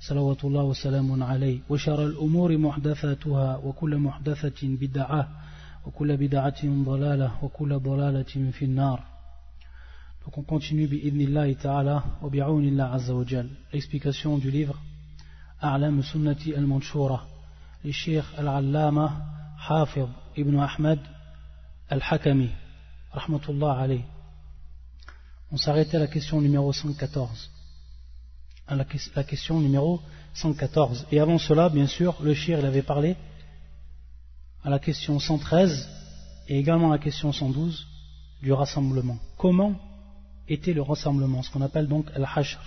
صلوات الله وسلام عليه. وشر الأمور محدثاتها وكل محدثة بدعة وكل بدعة ضلالة وكل ضلالة في النار. Donc on continue بإذن الله تعالى وبعون الله عز وجل Explication du livre أعلام سنة المنشورة للشيخ العلامة حافظ ابن أحمد الحكمي رحمة الله عليه On s'arrêtait à la question numéro 114. À la, question numéro 114 et avant cela bien sûr le shir il avait parlé à la question 113 et également à la question 112 du rassemblement comment était le rassemblement, ce qu'on appelle donc al-hashr?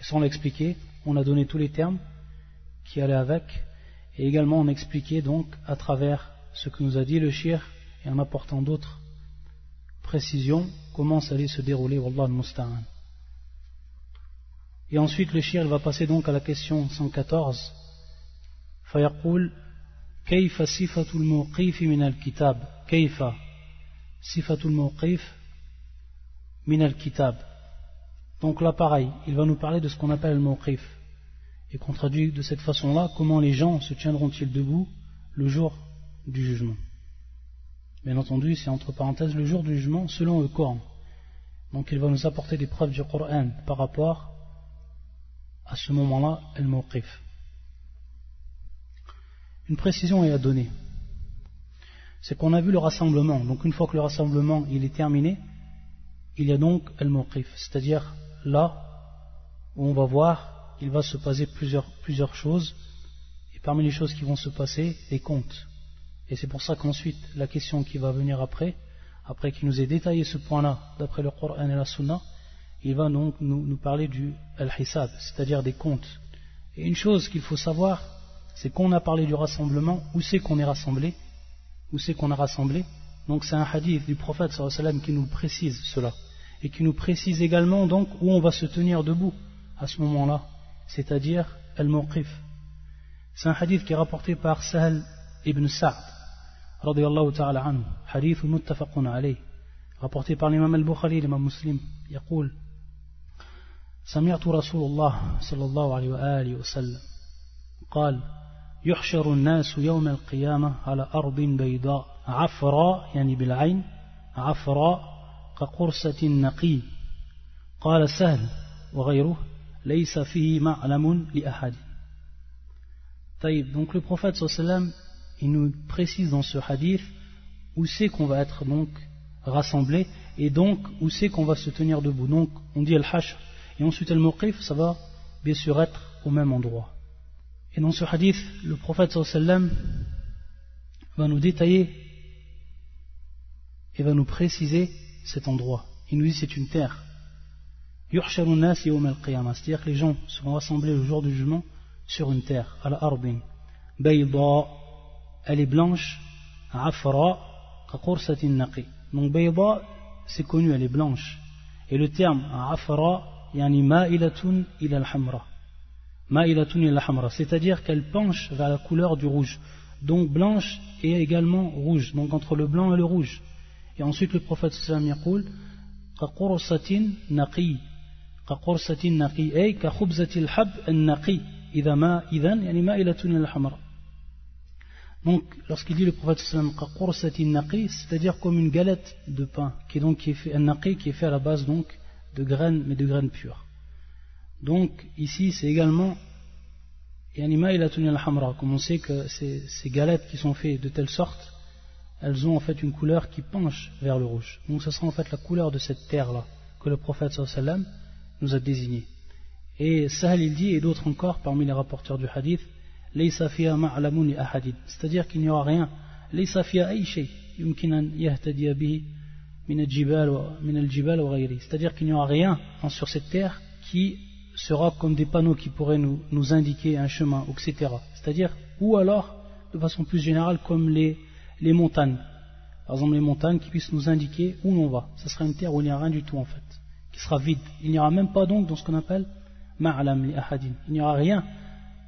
Et sans l'expliquer, on a donné tous les termes qui allaient avec, et également on a expliqué donc à travers ce que nous a dit le shir, et en apportant d'autres précisions, comment ça allait se dérouler, Wallah al-Musta'an. Et ensuite le shir va passer donc à la question 114. فيقول كيف صفة الموقيف من الكتاب كيف صفة الموقيف min al-kitab. Donc là, pareil, il va nous parler de ce qu'on appelle le mawqif. Et qu'on traduit de cette façon-là, comment les gens se tiendront-ils debout le jour du jugement. Bien entendu, c'est entre parenthèses le jour du jugement selon le Coran. Donc il va nous apporter des preuves du Coran par rapport à ce moment-là, le mawqif. Une précision est à donner. C'est qu'on a vu le rassemblement. Donc une fois que le rassemblement il est terminé, il y a donc al-mawqif, c'est-à-dire là où on va voir, il va se passer plusieurs, plusieurs choses, et parmi les choses qui vont se passer, les comptes. Et c'est pour ça qu'ensuite, la question qui va venir après, après qu'il nous ait détaillé ce point-là, d'après le Coran et la Sunna, il va donc nous, nous parler du al-hisab, c'est-à-dire des comptes. Et une chose qu'il faut savoir, c'est qu'on a parlé du rassemblement, où c'est qu'on est rassemblé, où c'est qu'on a rassemblé. Donc c'est un hadith du prophète sallam qui nous précise cela et qui nous précise également donc où on va se tenir debout à ce moment-là, c'est-à-dire al-mawqif. C'est un hadith qui est rapporté par Sahel ibn Sa'd, radiyallahu ta'ala anhu, hadith muttafaqun alayh, rapporté par l'imam al-Bukhari, l'imam muslim, يقول سمعت رسول الله صلى الله عليه وآله وسلم قال يحشر الناس يوم القيامة على أرض بيضاء عفراء يعني بالعين عفراء كقرصة نقي قال سهل وغيره ليس فيه معلم لأحد طيب donc le prophète sallam il nous précise dans ce hadith où c'est qu'on va être donc rassemblé et donc où c'est qu'on va se tenir debout donc on dit al-hashr et ensuite al-muqif ça va bien sûr être au même endroit et dans ce hadith le prophète sallam va nous détailler et va nous préciser cet endroit. Il nous dit c'est une terre. C'est-à-dire que les gens seront rassemblés le jour du jugement sur une terre, à la arbin. Bayda, elle est blanche, afra, naqi. Donc bayda, c'est connu, elle est blanche. Et le terme afra, yani ma'ilatun ila al-hamra. Ma'ilatun ila al-hamra, c'est-à-dire qu'elle penche vers la couleur du rouge. Donc blanche et également rouge, donc entre le blanc et le rouge. Et ensuite le prophète sallam yaqul qaqursatin naqi qaqursatin naqi ay ka khubzati al-hab an-naqi idha ma idhan yani ma'ilatun ila al-hamra. Donc, lorsqu'il dit le prophète c'est-à-dire comme une galette de pain, qui est donc qui est fait, un naqi qui est fait à la base donc de graines, mais de graines pures. Donc ici, c'est également comme on sait que ces, galettes qui sont faites de telle sorte, elles ont en fait une couleur qui penche vers le rouge. Donc ce sera en fait la couleur de cette terre-là que le prophète sallam nous a désignée. Et Sahal il dit, et d'autres encore parmi les rapporteurs du hadith, c'est-à-dire qu'il n'y aura rien c'est-à-dire qu'il n'y aura rien sur cette terre qui sera comme des panneaux qui pourraient nous, indiquer un chemin, etc. C'est-à-dire, ou alors, de façon plus générale, comme les les montagnes. Par exemple, les montagnes qui puissent nous indiquer où l'on va. Ce sera une terre où il n'y a rien du tout en fait, qui sera vide. Il n'y aura même pas donc dans ce qu'on appelle ma'alam li ahadin. Il n'y aura rien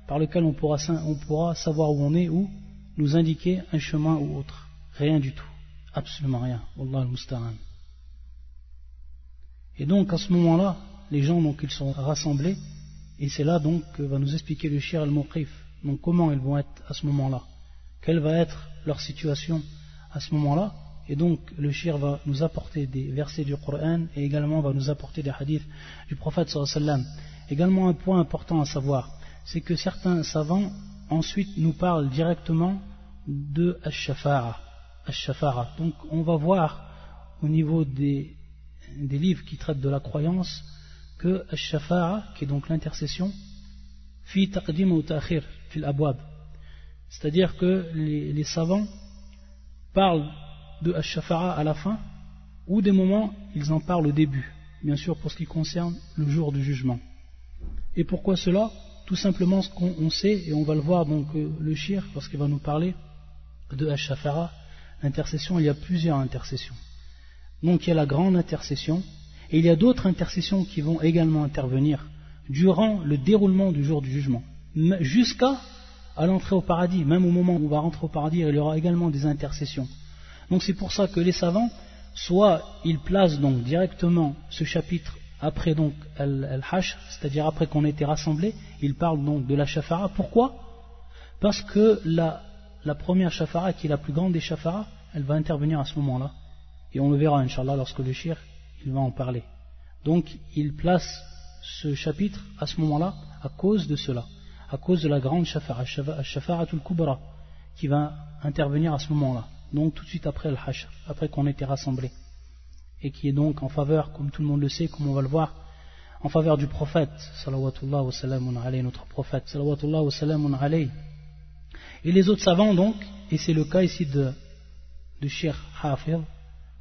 par lequel on pourra, on pourra savoir où on est ou nous indiquer un chemin ou autre. Rien du tout. Absolument rien. Wallah al-musta'an. Et donc à ce moment-là, les gens donc ils sont rassemblés et c'est là donc que va nous expliquer le shir al-muqif. Donc comment ils vont être à ce moment-là Quelle va être leur situation à ce moment-là Et donc le shir va nous apporter des versets du Coran et également va nous apporter des hadiths du prophète sallallahu Également un point important à savoir, c'est que certains savants ensuite nous parlent directement de Ash-Shafara. Donc on va voir au niveau des, livres qui traitent de la croyance que Ash-Shafara, qui est donc l'intercession, fi taqdim ou ta'khir fil abwab. C'est-à-dire que les, savants parlent de Ash-Shafara à la fin, ou des moments ils en parlent au début, bien sûr pour ce qui concerne le jour du jugement. Et pourquoi cela? Tout simplement ce qu'on sait, et on va le voir donc euh, le shir, parce qu'il va nous parler de Ash-Shafara, l'intercession, il y a plusieurs intercessions. Donc il y a la grande intercession, et il y a d'autres intercessions qui vont également intervenir durant le déroulement du jour du jugement, jusqu'à l'entrée au paradis, même au moment où on va rentrer au paradis, il y aura également des intercessions. Donc c'est pour ça que les savants, soit ils placent donc directement ce chapitre après donc al-hash, c'est-à-dire après qu'on ait été rassemblés, ils parlent donc de la shafara. Pourquoi? Parce que la, la première shafara, qui est la plus grande des shafara, elle va intervenir à ce moment-là. Et on le verra, Inch'Allah, lorsque le shir, il va en parler. Donc, il place ce chapitre à ce moment-là à cause de cela, à cause de la grande shafara, shafara tul kubra, qui va intervenir à ce moment-là. Donc, tout de suite après le hash, après qu'on ait été rassemblés. Et qui est donc en faveur, comme tout le monde le sait, comme on va le voir, en faveur du prophète, salawatullah wa salamun notre prophète, salawatullah wa salamun alayhi. Et les autres savants donc, et c'est le cas ici de, de Sheikh Hafir,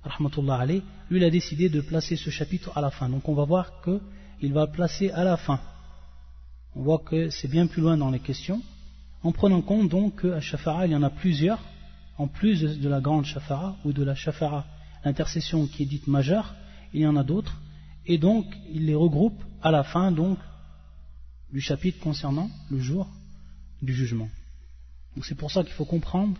rahmatullah lui il a décidé de placer ce chapitre à la fin. Donc on va voir qu'il va placer à la fin. On voit que c'est bien plus loin dans les questions. En prenant compte donc qu'à Shafara il y en a plusieurs, en plus de la grande Shafara ou de la Shafara, l'intercession qui est dite majeure, il y en a d'autres. Et donc il les regroupe à la fin donc du chapitre concernant le jour du jugement. Donc c'est pour ça qu'il faut comprendre,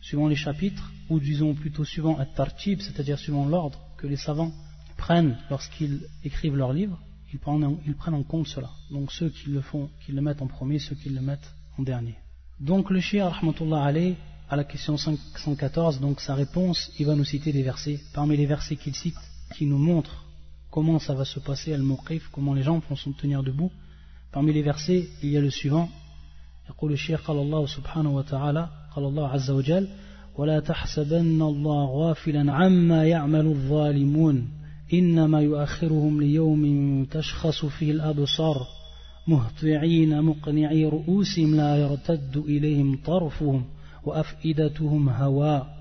suivant les chapitres, ou disons plutôt suivant un tartib, c'est-à-dire suivant l'ordre que les savants prennent lorsqu'ils écrivent leurs livres, ils prennent, en compte cela. Donc ceux qui le font, qui le mettent en premier, ceux qui le mettent en dernier. Donc le shir, rahmatullah alayh, à la question 514, donc sa réponse, il va nous citer des versets. Parmi les versets qu'il cite, qui nous montrent comment ça va se passer, al-muqif, comment les gens vont se tenir debout. Parmi les versets, il y a le suivant, يقول الشيخ قال الله سبحانه وتعالى قال الله عز وجل ولا تحسبن الله غافلا عما يعمل الظالمون إنما يؤخرهم ليوم تشخص فيه الأبصار مهطعين مقنعي رؤوسهم لا يرتد إليهم طرفهم وأفئدتهم هواء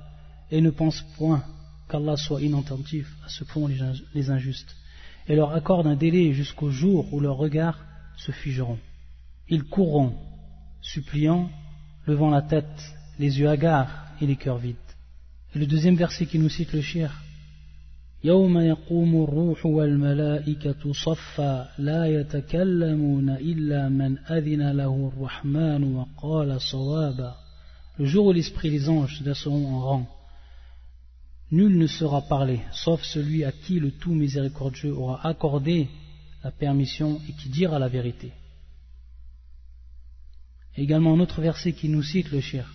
et ne pense point qu'Allah soit inattentif à ce que font les injustes et leur accorde un délai jusqu'au jour où leurs regards se figeront. Ils courront suppliant, levant la tête, les yeux hagards et les cœurs vides. Et le deuxième verset qui nous cite le shir يوم يقوم الروح والملائكة صفا لا يتكلمون إلا من أذن له الرحمن وقال صوابا Le jour où l'esprit et les anges seront en rang, nul ne sera parlé, sauf celui à qui le tout miséricordieux aura accordé la permission et qui dira la vérité. également un autre verset qui nous cite le shir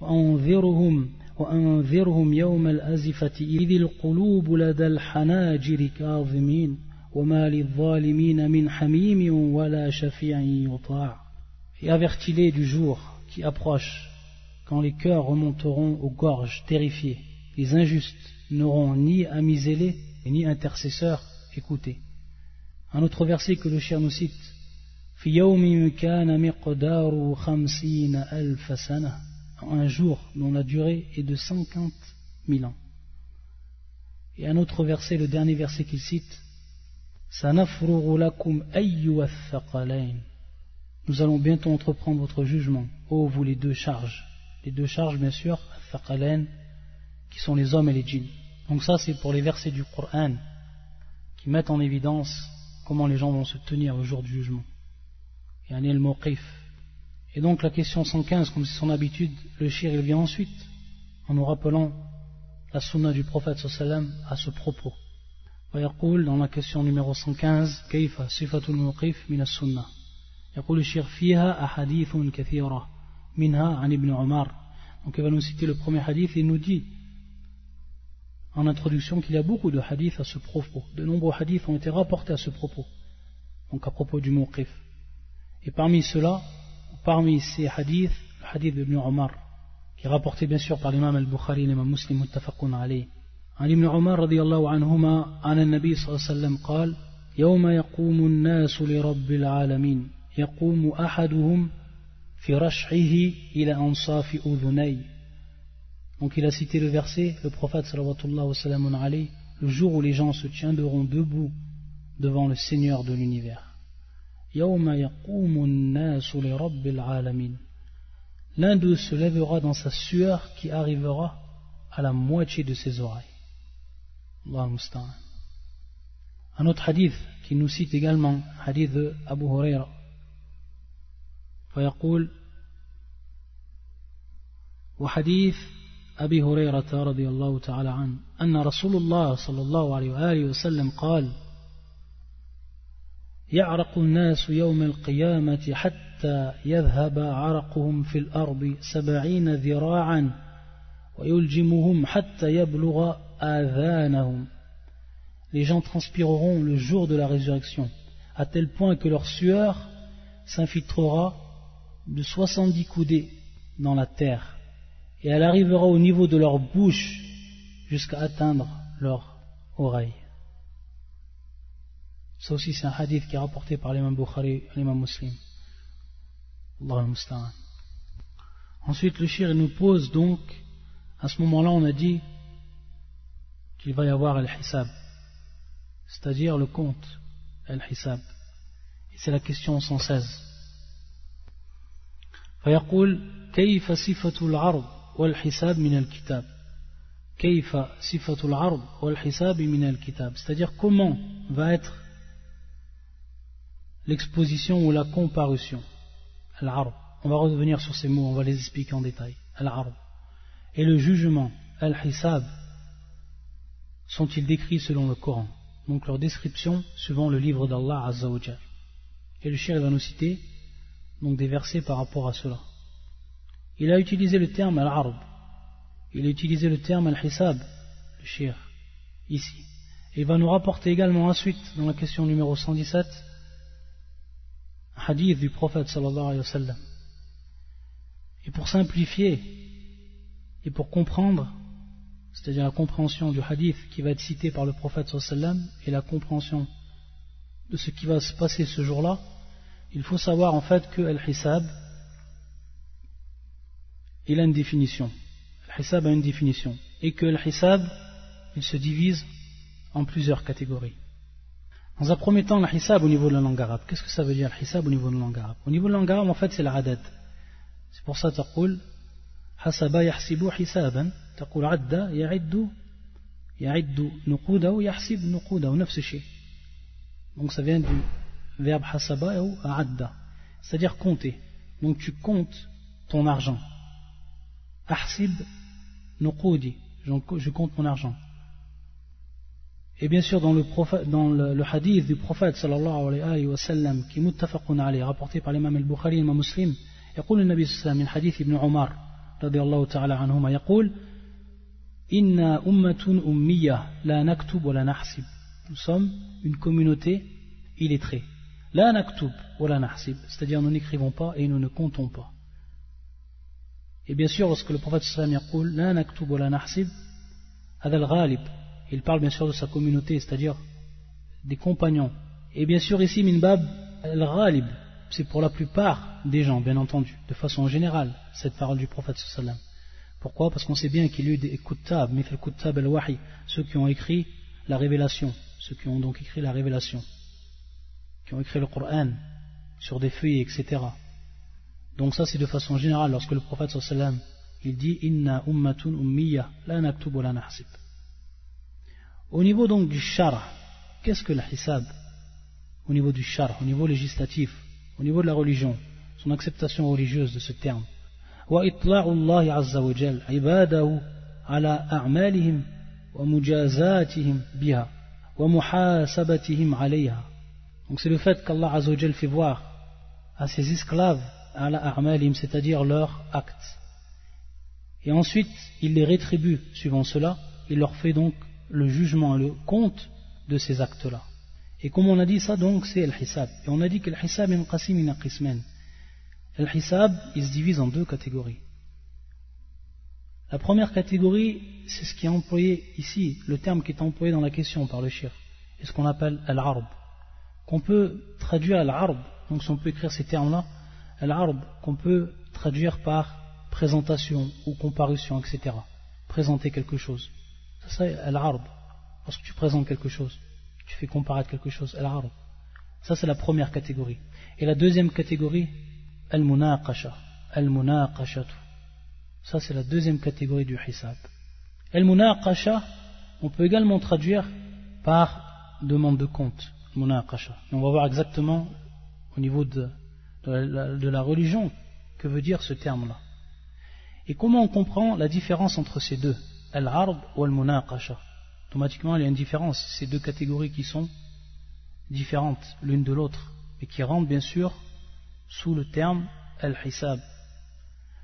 وأنذرهم وأنذرهم يوم الأزفة إذ القلوب لدى الحناجر كاظمين وما للظالمين من حميم ولا شفيع يطاع Et avertis-les du jour qui approche, quand les cœurs remonteront aux gorges terrifiées. Les injustes n'auront ni amis zélés ni intercesseurs écoutés. Un autre verset que le cher nous cite un jour dont la durée est de 50 000 ans. Et un autre verset, le dernier verset qu'il cite, Nous allons bientôt entreprendre votre jugement, ô vous les deux charges. Les deux charges, bien sûr, qui sont les hommes et les djinns. Donc ça, c'est pour les versets du Coran qui mettent en évidence comment les gens vont se tenir au jour du jugement. Et un el Et donc la question 115, comme c'est son habitude, le shir il vient ensuite, en nous rappelant la sunna du prophète sallam à ce propos. ويقول dans la question numéro 115 كيف صفة الموقف من السنة يقول الشيخ فيها أحاديث كثيرة منها عن ابن عمر donc il va nous citer le premier hadith et il nous dit en introduction qu'il y a beaucoup de hadiths à ce propos de nombreux hadiths ont été rapportés à ce propos donc à propos du mouqif et parmi ceux-là parmi ces hadiths le hadith d'Ibn Omar qui est rapporté bien sûr par l'imam al-Bukhari et l'imam muslim muttafaqun alayh عن ابن عمر رضي الله عنهما عن النبي صلى الله عليه وسلم قال يوم يقوم الناس لرب العالمين يقوم أحدهم في رشحه إلى أنصاف أذني Donc il a cité le verset, le prophète sallallahu alayhi, le jour où les gens se tiendront debout devant le Seigneur de l'univers. يوم يقوم الناس لرب العالمين L'un d'eux se lèvera dans sa sueur qui arrivera à la moitié de ses oreilles. Un autre hadith qui nous cite également, hadith de Abu Huraira. فيقول وحديث أبي هريرة رضي الله تعالى عنه أن رسول الله صلى الله عليه وآله وسلم قال يعرق الناس يوم القيامة حتى يذهب عرقهم في الأرض سبعين ذراعا ويلجمهم حتى يبلغ les gens transpireront le jour de la résurrection, à tel point que leur sueur s'infiltrera de 70 coudées dans la terre, et elle arrivera au niveau de leur bouche jusqu'à atteindre leur oreille. Ça aussi, c'est un hadith qui est rapporté par l'imam Bukhari et l'imam Muslim. Ensuite, le shir nous pose donc, à ce moment-là, on a dit qu'il va y avoir al-hisab, c'est-à-dire le compte, al-hisab. Et c'est la question 116. فيقول كيف صفة العرض والحساب من الكتاب كيف صفة العرض والحساب من الكتاب c'est-à-dire comment va être l'exposition ou la comparution al-arb on va revenir sur ces mots on va les expliquer en détail al-arb et le jugement al-hisab sont-ils décrits selon le Coran? Donc leur description suivant le livre d'Allah Azzawajal. Et le shir va nous citer donc des versets par rapport à cela. Il a utilisé le terme al-arb. Il a utilisé le terme al-hisab, le shir, ici. Et il va nous rapporter également ensuite, dans la question numéro 117, un hadith du prophète sallallahu alayhi wa sallam. Et pour simplifier et pour comprendre c'est-à-dire la compréhension du hadith qui va être cité par le prophète sallam et la compréhension de ce qui va se passer ce jour-là, il faut savoir en fait que Al-Hisab, il a une définition. Al-Hisab a une définition. Et que Al-Hisab, il se divise en plusieurs catégories. Dans un premier temps, le au niveau de la langue arabe. Qu'est-ce que ça veut dire, le au niveau de la langue arabe? Au niveau de la langue arabe, en fait, c'est la adad. C'est pour ça, taqul, hasaba yahsibu hisaban, taqul adda ya'iddu, ya'iddu nuqudaw yahsib nuqudaw, nafs Donc ça vient du verbe hasaba ou adda, c'est-à-dire compter. Donc tu comptes ton argent. Ahsib nuqudi, je compte mon argent. et bien sûr dans le, prophète, dans le, le hadith du prophète sallallahu alayhi wa sallam qui est muttafaqun alayhi rapporté par l'imam al-Bukhari et l'imam muslim يقول النبي صلى الله عليه وسلم من حديث ابن عمر رضي الله تعالى عنهما يقول إنا أمة أمية لا نكتب ولا نحسب Nous sommes une communauté illettrée. La naktub wa la nahsib, c'est-à-dire nous n'écrivons pas et nous ne comptons pas. Et bien sûr, lorsque le prophète sallam yaqul la naktub wa la nahsib, hadal ghalib, il parle bien sûr de sa communauté, c'est-à-dire des compagnons. Et bien sûr ici minbab al-ghalib, c'est pour la plupart des gens, bien entendu, de façon générale, cette parole du prophète sallam. Pourquoi? Parce qu'on sait bien qu'il y a eu des kuttab, mithal kuttab al-wahi, ceux qui ont écrit la révélation, ceux qui ont donc écrit la révélation, qui ont écrit le Coran sur des feuilles, etc. Donc ça c'est de façon générale, lorsque le prophète sallam il dit Inna ummatun ummiya la naktub wa la. Au niveau donc du shara, qu'est-ce que le hisab Au niveau du shara, au niveau législatif, au niveau de la religion, son acceptation religieuse de ce terme. وإطلاع الله عز وجل عباده على أعمالهم ومجازاتهم بها ومحاسبتهم عليها donc c'est le fait qu'Allah Azza wa Jal fait voir à ses esclaves à la a'malim c'est-à-dire leurs actes et ensuite il les rétribue suivant cela il leur fait donc le jugement le compte de ces actes-là et comme on a dit ça donc c'est le hisab et on a dit que le hisab est qasim min qismen Al-Hisab, il se divise en deux catégories. La première catégorie, c'est ce qui est employé ici, le terme qui est employé dans la question par le shir, et ce qu'on appelle al-arb, qu'on peut traduire al-arb, donc si on peut écrire ces termes-là, al-arb, qu'on peut traduire par présentation ou comparution, etc. Présenter quelque chose. Ça al-arb. Lorsque tu présentes quelque chose, tu fais comparaître quelque chose, al-arb. Ça c'est la première catégorie. Et la deuxième catégorie, Al-Munaqasha. Al-Munaqashatu. Ça, c'est la deuxième catégorie du hisab. Al-Munaqasha, on peut également traduire par demande de compte. Munaqasha. On va voir exactement au niveau de, de, la, religion que veut dire ce terme-là. Et comment on comprend la différence entre ces deux, Al-Arb ou Al-Munaqasha Automatiquement, il y a une différence. Ces deux catégories qui sont différentes l'une de l'autre et qui rentrent bien sûr sous le terme al-hisab.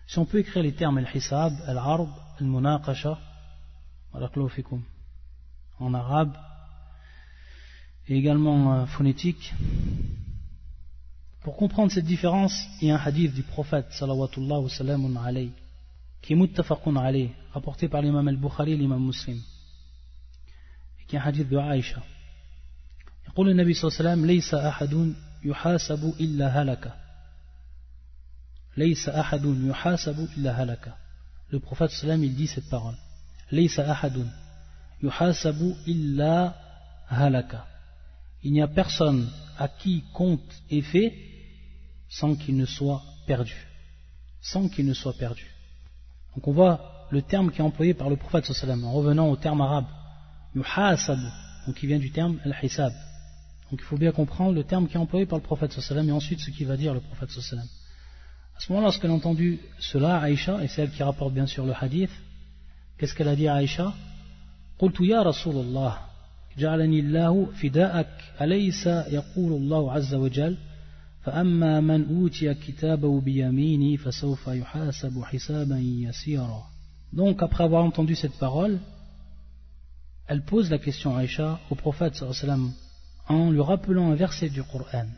Si on peut écrire les termes al-hisab, al-arb, al-munaqasha, en arabe, et également euh, phonétique, pour comprendre cette différence, il y a un hadith du prophète salamun alayhi, qui est muttafaqun alayhi, rapporté par l'imam al-Bukhari et l'imam muslim, et qui est un hadith de Aïcha. يقول النبي صلى الله عليه وسلم ليس أحد يحاسب إلا هلك le prophète sallam il dit cette parole. Il n'y a personne à qui compte est fait sans qu'il ne soit perdu. Sans qu'il ne soit perdu. Donc on voit le terme qui est employé par le prophète sallam en revenant au terme arabe. Yuhasabu, donc qui vient du terme al-hisab. Donc il faut bien comprendre le terme qui est employé par le prophète sallam et ensuite ce qu'il va dire le prophète sallam. À ce moment-là, lorsqu'elle a entendu cela, Aïcha, et c'est elle qui rapporte bien sûr le hadith, qu'est-ce qu'elle a dit à Aïcha قلت يا رسول الله جعلني الله فداءك أليس يقول الله عز وجل فأما من أوتي كتابه بيمينه فسوف يحاسب حسابا يسيرا Donc, après avoir entendu cette parole, elle pose la question à Aïcha au prophète sallam en lui rappelant un verset du Coran.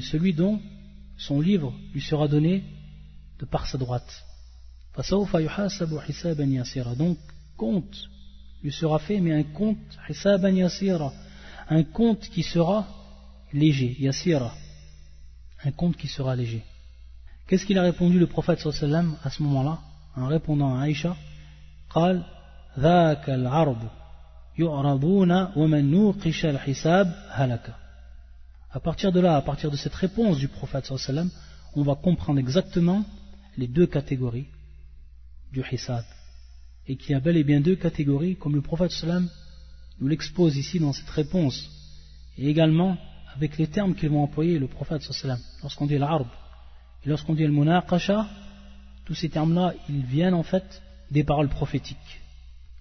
celui dont son livre lui sera donné de par sa droite. Donc, compte lui sera fait, mais un compte, un compte qui sera léger, yasira, un compte qui sera léger. Qu'est-ce qu'il a répondu le prophète sallam à ce moment-là, en répondant à Aïcha قال ذاك العرض à partir de là, à partir de cette réponse du prophète sallam, on va comprendre exactement les deux catégories du hisab. Et qu'il y a bel et bien deux catégories, comme le prophète sallam nous l'expose ici dans cette réponse. Et également avec les termes qu'ils vont employer le prophète sallam. Lorsqu'on dit l'arb et lorsqu'on dit le munaqasha, tous ces termes-là, ils viennent en fait des paroles prophétiques.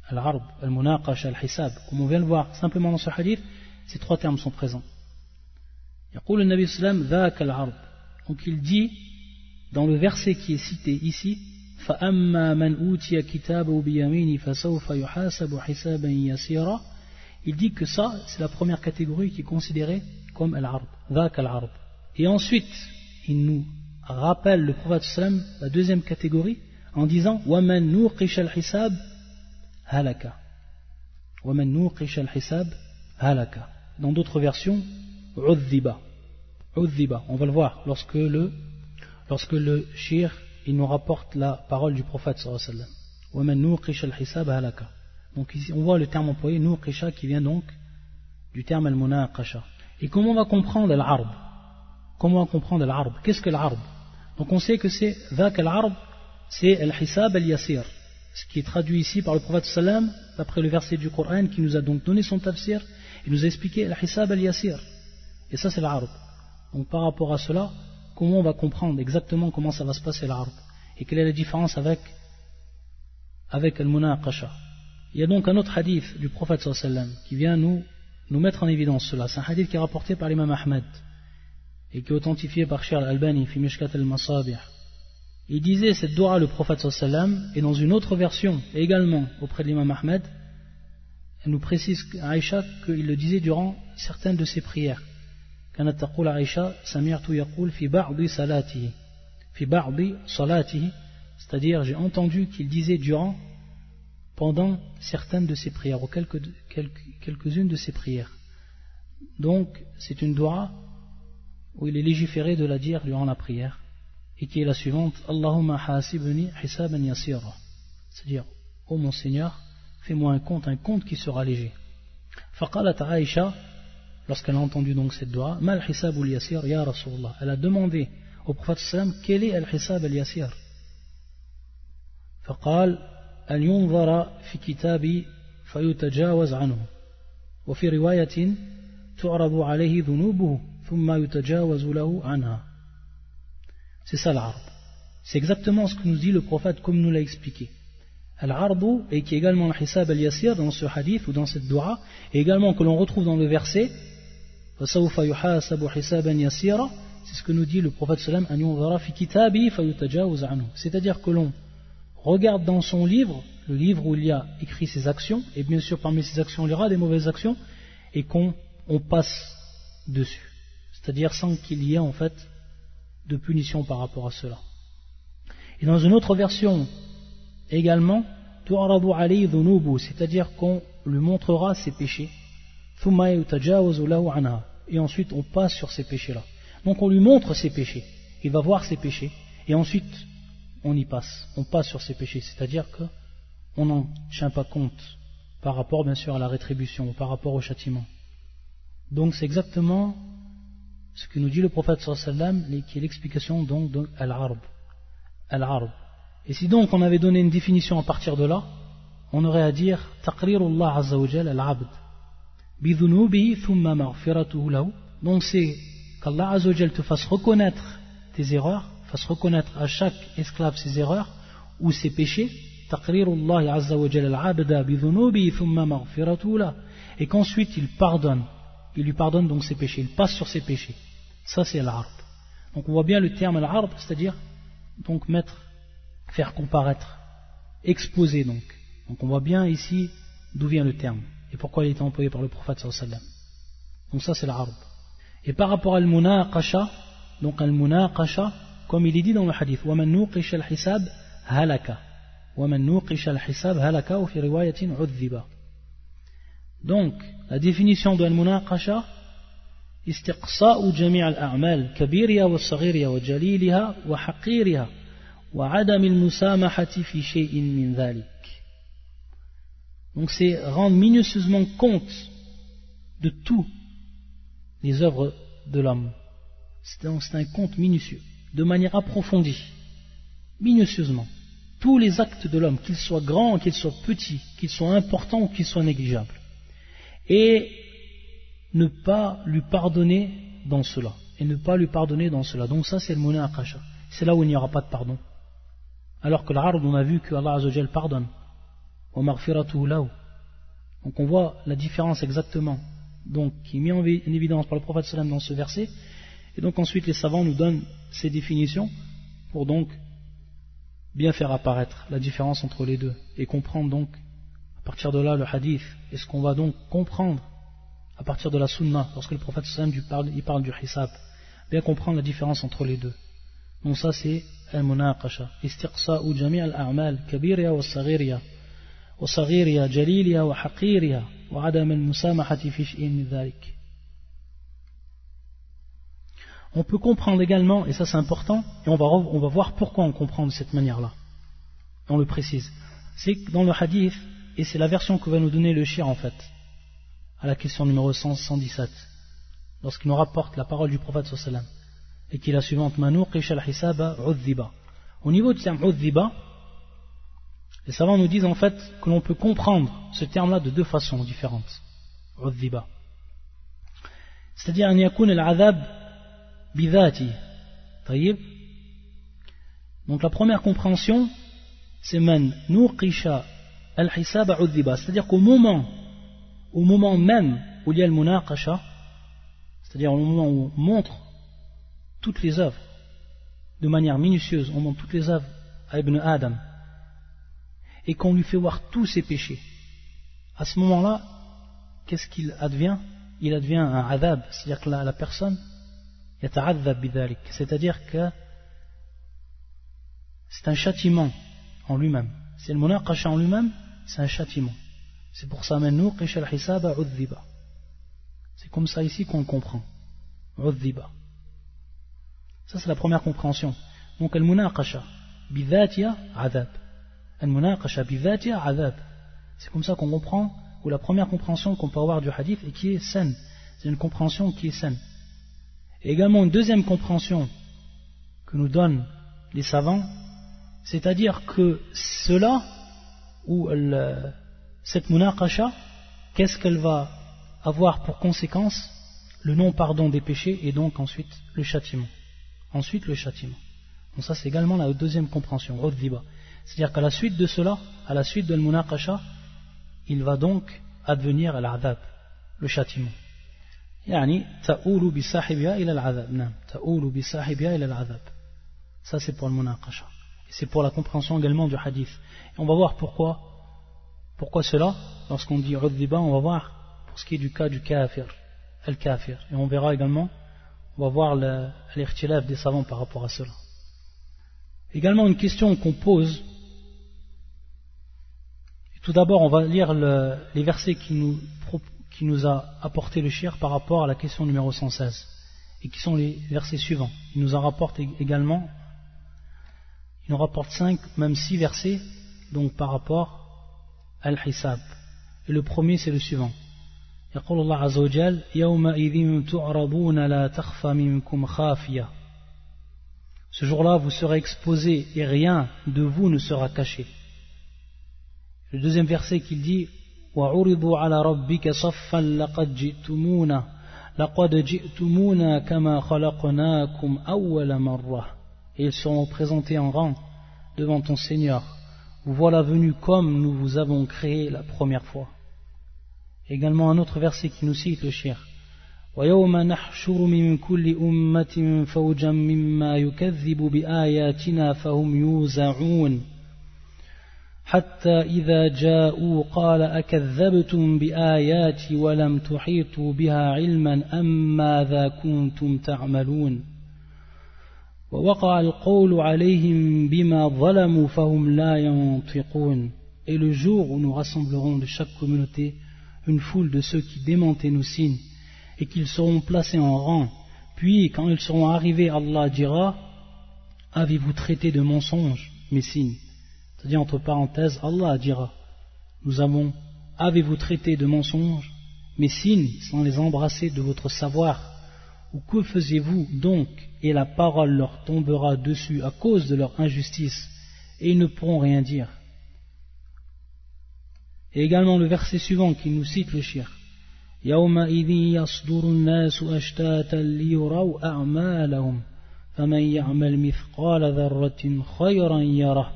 Al-Arb, Al-Munaqash, Al-Hisab. Comme on vient le voir simplement dans ce hadith, ces trois termes sont présents. يقول النبي صلى الله عليه وسلم ذاك العرض donc il dit dans le verset qui est cité ici فأما من أوتي كتابه بيمينه فسوف يحاسب حسابا يسيرا il dit que ça, c'est la première catégorie qui est considérée comme al-ard, Et ensuite, il nous rappelle le prophète sallam la deuxième catégorie en disant waman nuqish al-hisab halaka. Waman nuqish al-hisab halaka. Dans d'autres versions, udhiba. Udhiba, on va le voir lorsque le lorsque le shir il nous rapporte la parole du prophète sallallahu alayhi wa sallam. Nuqish al-hisab halaka. Donc ici on voit le terme employé nuqisha qui vient donc du terme al-munaqasha. Et comment on va comprendre l'arb Comment on va comprendre l'arb Qu'est-ce que l'arb Donc on sait que c'est ذاك العرض c'est al-hisab al-yasir ce qui est traduit ici par le prophète sallam d'après le verset du Coran qui nous a donc donné son tafsir il nous a expliqué al-hisab al-yasir et ça c'est l'arab donc par rapport à cela comment on va comprendre exactement comment ça va se passer l'arab et quelle est la différence avec avec al-munaqasha il y a donc un autre hadith du prophète sallam qui vient nous nous mettre en évidence cela c'est un hadith qui est rapporté par l'imam Ahmed et qui est authentifié par Shir al-Albani fi Mishkat al-Masabih il disait cette dua le prophète sallam et dans une autre version également auprès de l'imam Ahmed elle nous précise Aïcha qu'il le disait durant certaines de ses prières كانت تقول عائشة سمعت يقول في بعض صلاته في بعض صلاته c'est-à-dire j'ai entendu qu'il disait durant pendant certaines de ses prières ou quelques, quelques, quelques-unes de ses prières donc c'est une dua où il est légiféré de la dire durant la prière et qui est la suivante Allahumma hasibni hisaban yasira c'est-à-dire ô mon Seigneur fais-moi un compte un compte qui sera léger faqalat Aisha lorsqu'elle a entendu donc cette dua mal hisab al yasir ya Rasulullah elle a demandé au prophète sallam quel est al hisab al yasir فقال أن ينظر في كتابي فيتجاوز عنه وفي رواية تعرض عليه ذنوبه ثم يتجاوز له عنها C'est ça l'arbre. C'est exactement ce que nous dit le prophète comme nous l'a expliqué. Al-arbu, et qui est également al-hisab al-yasir dans ce hadith ou dans cette dua, et également que l'on retrouve dans le verset, c'est ce que nous dit le prophète sallam, c'est-à-dire que l'on regarde dans son livre, le livre où il y a écrit ses actions, et bien sûr parmi ses actions il y aura des mauvaises actions, et qu'on passe dessus. C'est-à-dire sans qu'il y ait en fait de punition par rapport à cela. Et dans une autre version également, c'est-à-dire qu'on lui montrera ses péchés, et ensuite on passe sur ces péchés-là. Donc on lui montre ses péchés, il va voir ses péchés, et ensuite on y passe, on passe sur ses péchés, c'est-à-dire qu'on n'en tient pas compte par rapport bien sûr à la rétribution, par rapport au châtiment. Donc c'est exactement ce que nous dit le prophète sallam qui est l'explication donc de al-arb. Et si donc on avait donné une définition à partir de là, on aurait à dire taqrirullah al-abd bidhunubihi thumma lahu. Donc c'est qu'Allah te fasse reconnaître tes erreurs, fasse reconnaître à chaque esclave ses erreurs ou ses péchés. Et qu'ensuite il pardonne. Il lui pardonne donc ses péchés, il passe sur ses péchés. Ça, c'est l'arbre. Donc on voit bien le terme l'arbre, c'est-à-dire donc mettre, faire comparaître, exposer donc. Donc on voit bien ici d'où vient le terme et pourquoi il est employé par le prophète sallallahu Donc ça c'est l'arbre. Et par rapport à al-munaqasha, donc al-munaqasha, comme il est dit dans le hadith, وَمَن نُوقِشَ الْحِسَابِ هَلَكَ وَمَن نُوقِشَ الْحِسَابِ هَلَكَ وفي رواية عذب. Donc, la définition de al-munaqasha, استقصاء جميع الأعمال كبيرها وصغيرها وجليلها وحقيرها وعدم المسامحة في شيء من ذلك Donc c'est rendre minutieusement compte de tout les œuvres de l'homme. C'est un compte minutieux, de manière approfondie, minutieusement. Tous les actes de l'homme, qu'ils soient grands, qu'ils soient petits, qu'ils soient importants ou qu'ils soient négligeables. Et ne pas lui pardonner dans cela. Et ne pas lui pardonner dans cela. Donc ça c'est le monnaie akasha. C'est là où il n'y aura pas de pardon. Alors que l'ard, on a vu que Allah pardonne. Donc on voit la différence exactement. Donc qui est mis en évidence par le prophète sallam dans ce verset. Et donc ensuite les savants nous donnent ces définitions pour donc bien faire apparaître la différence entre les deux et comprendre donc à partir de là le hadith et ce qu'on va donc comprendre à partir de la sunna, lorsque le prophète sallam parle, il parle du hisab, bien comprendre la différence entre les deux. Donc ça c'est al-munaqasha, istiqsa'u jami' al-a'mal, kabiriya wa saghiriya, wa saghiriya, jaliliya wa haqiriya, wa adam al-musamahati fi sh'in dhalik. On peut comprendre également, et ça c'est important, et on va, on va voir pourquoi on comprend de cette manière-là. On le précise. C'est dans le hadith, et c'est la version que va nous donner le shir en fait, à la question numéro 117, lorsqu'il nous rapporte la parole du prophète sallam. et qui est la suivante al-hisaba Au niveau du terme udhiba, les savants nous disent en fait que l'on peut comprendre ce terme-là de deux façons différentes. Udhiba. C'est-à-dire an yakun al-adhab bidhati. Donc la première compréhension, c'est man nuqisha al-hisaba udhiba. C'est-à-dire qu'au moment, au moment même où il y a le munaqasha, c'est-à-dire au moment où on montre toutes les œuvres de manière minutieuse, on montre toutes les œuvres à Ibn Adam et qu'on lui fait voir tous ses péchés, à ce moment-là, qu'est-ce qu'il advient? Il advient un adab, c'est-à-dire que la personne, c'est-à-dire que c'est un châtiment en lui-même. C'est le munaqasha en lui-même, c'est un châtiment. C'est pour ça, c'est comme ça ici qu'on le comprend. Ça, c'est la première compréhension. Donc, al-munaqasha, adab. C'est comme ça qu'on comprend, ou la première compréhension qu'on peut avoir du hadith et qui est saine. C'est une compréhension qui est saine. Également une deuxième compréhension que nous donnent les savants, c'est-à-dire que cela, ou cette munaqasha, qu'est-ce qu'elle va avoir pour conséquence Le non-pardon des péchés et donc ensuite le châtiment? Ensuite le châtiment. Donc ça c'est également la deuxième compréhension, C'est-à-dire qu'à la suite de cela, à la suite de l'munaqasha, il va donc advenir l'adab, le châtiment يعني تؤول بصاحبها إلى العذاب نعم تؤول بصاحبها إلى العذاب ça c'est pour le munaqasha et c'est pour la compréhension également du hadith et on va voir pourquoi pourquoi cela lorsqu'on dit udhiba on va voir pour ce qui est du cas du kafir al kafir et on verra également on va voir l'irtilaf des savants par rapport à cela. Également une question qu'on pose. tout d'abord, on va lire les versets qui nous, qui nous a apporté le shir par rapport à la question numéro 116. Et qui sont les versets suivants. Il nous en rapporte également, il nous rapporte 5, même 6 versets, donc par rapport à al-hisab. Et le premier, c'est le suivant. يقول الله عز وجل يومئذ تعرضون لا تخفى منكم خافية Ce jour-là, vous serez exposés et rien de vous ne sera caché. Le deuxième verset qu'il dit وعرضوا على ربك صفا لقد جئتمونا لقد جئتمونا كما خلقناكم أول مرة Et ils seront présentés en rang devant ton Seigneur. Vous voilà venus comme nous vous avons créé la première fois. Également un autre verset qui nous cite le shir. ويوم نحشر من كل أمة فوجا مما يكذب بآياتنا فهم يوزعون حتى إذا جاءوا قال أكذبتم بآياتي ولم تحيطوا بها علما أم ماذا كنتم تعملون ووقع القول عليهم بما ظلموا فهم لا ينطقون Et le jour où nous rassemblerons de chaque communauté une foule de ceux qui démentaient nos signes, et qu'ils seront placés en rang. Puis, quand ils seront arrivés, Allah dira Avez-vous traité de mensonges mes signes C'est-à-dire, entre parenthèses, Allah dira Nous avons, avez-vous traité de mensonges mes signes sans les embrasser de votre savoir Ou que faisiez-vous donc Et la parole leur tombera dessus à cause de leur injustice, et ils ne pourront rien dire. Et également le verset suivant qui nous cite le shir. يومئذ يصدر الناس أشتاتا ليروا أعمالهم فمن يعمل مثقال ذرة خيرا يره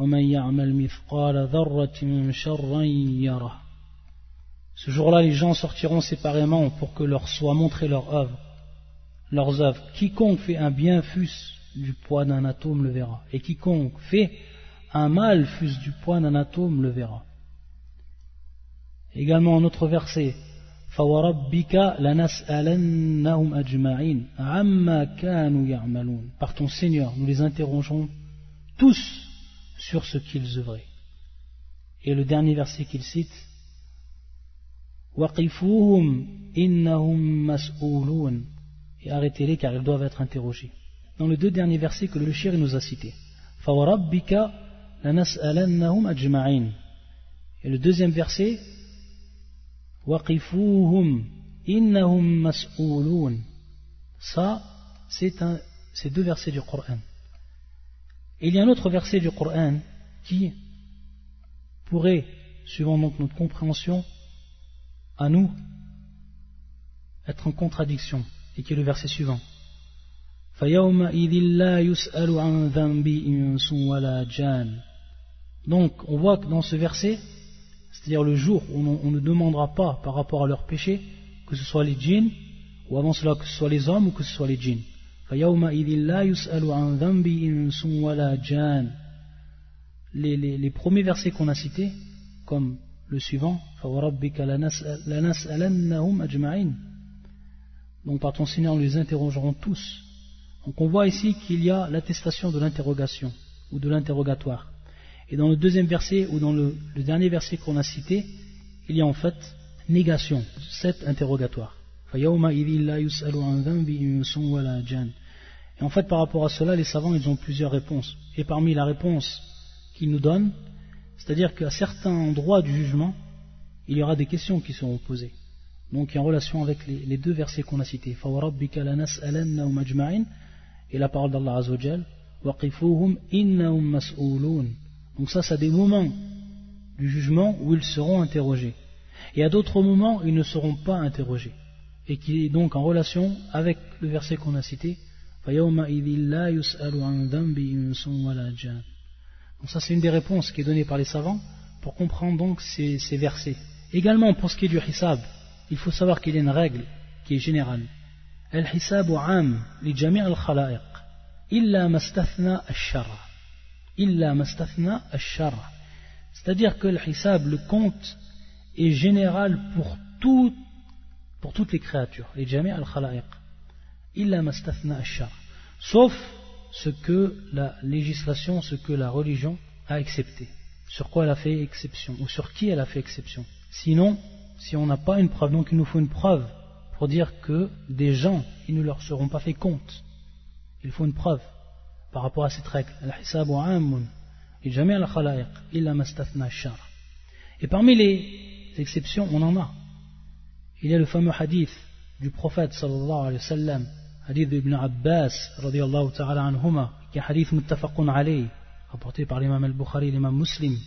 ومن يعمل مثقال ذرة شرا يره Ce jour-là, les gens sortiront séparément pour que leur soit montré leur œuvre, leurs œuvres. Quiconque fait un bien fût du poids d'un atome le verra, et quiconque fait un mal fût du poids d'un atome le verra. Également un autre verset. Par ton Seigneur, nous les interrogerons tous sur ce qu'ils œuvraient. Et le dernier verset qu'il cite Et arrêtez-les car ils doivent être interrogés. Dans les deux derniers versets que le shir nous a cités. Et le deuxième verset Waqifuhum innahum mas'ouloun. Ça, c'est un ces deux versets du Coran. Et il y a un autre verset du Coran qui pourrait, suivant notre compréhension, à nous, être en contradiction, et qui est le verset suivant. Donc, on voit que dans ce verset, c'est-à-dire le jour où on, ne demandera pas par rapport à leurs péchés, que ce soit les djinns, ou avant cela que ce soit les hommes ou que ce soit les djinns. Les, les, les premiers versets qu'on a cités, comme le suivant, donc par ton Seigneur, nous les interrogerons tous. Donc on voit ici qu'il y a l'attestation de l'interrogation ou de l'interrogatoire. Et dans le deuxième verset ou dans le, dernier verset qu'on a cité, il y a en fait négation, cet interrogatoire. Et en fait, par rapport à cela, les savants, ils ont plusieurs réponses. Et parmi la réponse qu'ils nous donnent, c'est-à-dire qu'à certains endroits du jugement, il y aura des questions qui seront posées. Donc, en relation avec les, deux versets qu'on a cités. Et la parole d'Allah. Donc ça, c'est des moments du jugement où ils seront interrogés. Et à d'autres moments, ils ne seront pas interrogés. Et qui est donc en relation avec le verset qu'on a cité. Donc ça, c'est une des réponses qui est donnée par les savants pour comprendre donc ces, versets. Également, pour ce qui est du hisab, il faut savoir qu'il y a une règle qui est générale. Li jami' al-khalaiq illa mastathna al-shara. C'est-à-dire que le hisab, le compte, est général pour toutes les créatures, les jami' al-khalaiq. Illa mastathna al Sauf ce que la législation, ce que la religion a accepté. Sur quoi elle a fait exception, ou sur qui elle a fait exception. Sinon, si on n'a pas une preuve, donc il nous faut une preuve pour dire que des gens, ils ne leur seront pas fait compte. Il faut une preuve par rapport à cette règle. Et parmi les exceptions, on en a. Il y a le fameux hadith du prophète sallallahu alayhi wa sallam, hadith d'Ibn Abbas radiallahu ta'ala anhuma, qui est hadith muttafaqun alayhi, rapporté par l'imam al-Bukhari et l'imam muslim,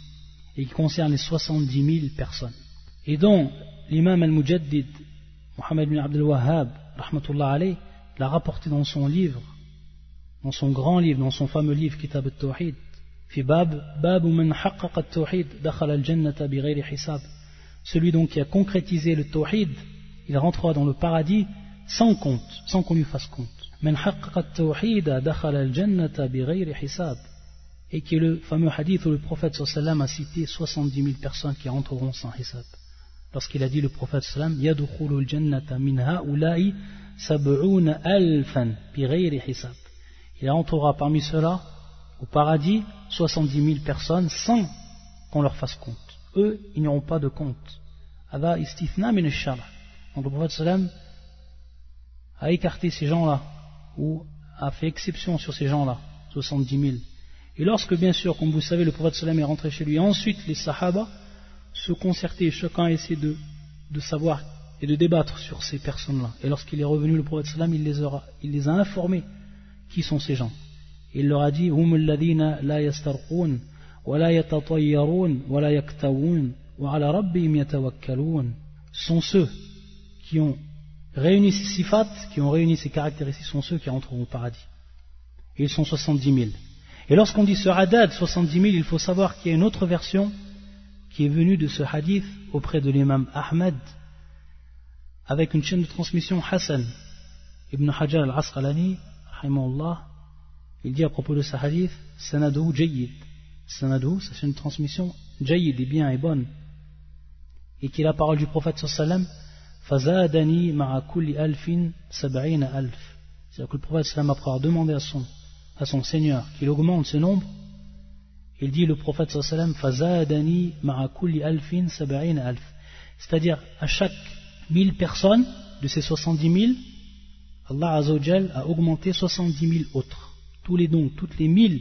et qui concerne les 70 000 personnes. Et dont l'imam al-Mujaddid, Muhammad ibn Abdul Wahhab, rahmatullah alayhi, l'a rapporté dans son livre, dans son grand livre, dans son fameux livre Kitab al-Tawhid, celui donc qui a concrétisé le tawhid il rentrera dans le paradis sans compte sans qu'on lui fasse compte. Et qui est le fameux hadith où le prophète sallam a cité 70 000 personnes qui rentreront sans hisab. Lorsqu'il a dit le prophète sallam yadkhulu al-jannata min ha'ula'i sab'una alfan bi hisab. Il entrera parmi ceux-là au paradis 70 000 personnes sans qu'on leur fasse compte. Eux, ils n'auront pas de compte. Donc le prophète sallam a écarté ces gens-là, ou a fait exception sur ces gens-là, 70 000. Et lorsque, bien sûr, comme vous savez, le prophète sallam est rentré chez lui, ensuite les sahaba se concertaient, chacun essayait de, de savoir et de débattre sur ces personnes-là. Et lorsqu'il est revenu, le prophète sallam, il les, aura, il les a informés qui sont ces gens Il leur a dit hum la yastarqun wa la yatatayyarun wa la yaktawun wa ala rabbihim yatawakkalun sont ceux qui ont réuni ces sifat, qui ont réuni ces caractéristiques, sont ceux qui entreront au paradis. Et ils sont 70 000. Et lorsqu'on dit ce hadad, 70 000, il faut savoir qu'il y a une autre version qui est venue de ce hadith auprès de l'imam Ahmed avec une chaîne de transmission Hassan ibn Hajar al-Asqalani il dit à propos de ce hadith, sanadou jayyid. Sanadou, c'est une transmission jayyid, et bien et bonne. Et qui est la parole du prophète sallam, fazadani ma'a kulli alfin sab'ina alf. C'est-à-dire que le prophète sallam, après avoir demandé à son, à son Seigneur qu'il augmente ce nombre, il dit le prophète sallam, fazadani ma'a kulli alfin sab'ina alf. C'est-à-dire, à chaque mille personnes de ces 70 000, Allah Azzawajal a augmenté 70 000 autres. Tous les dons, toutes les mille.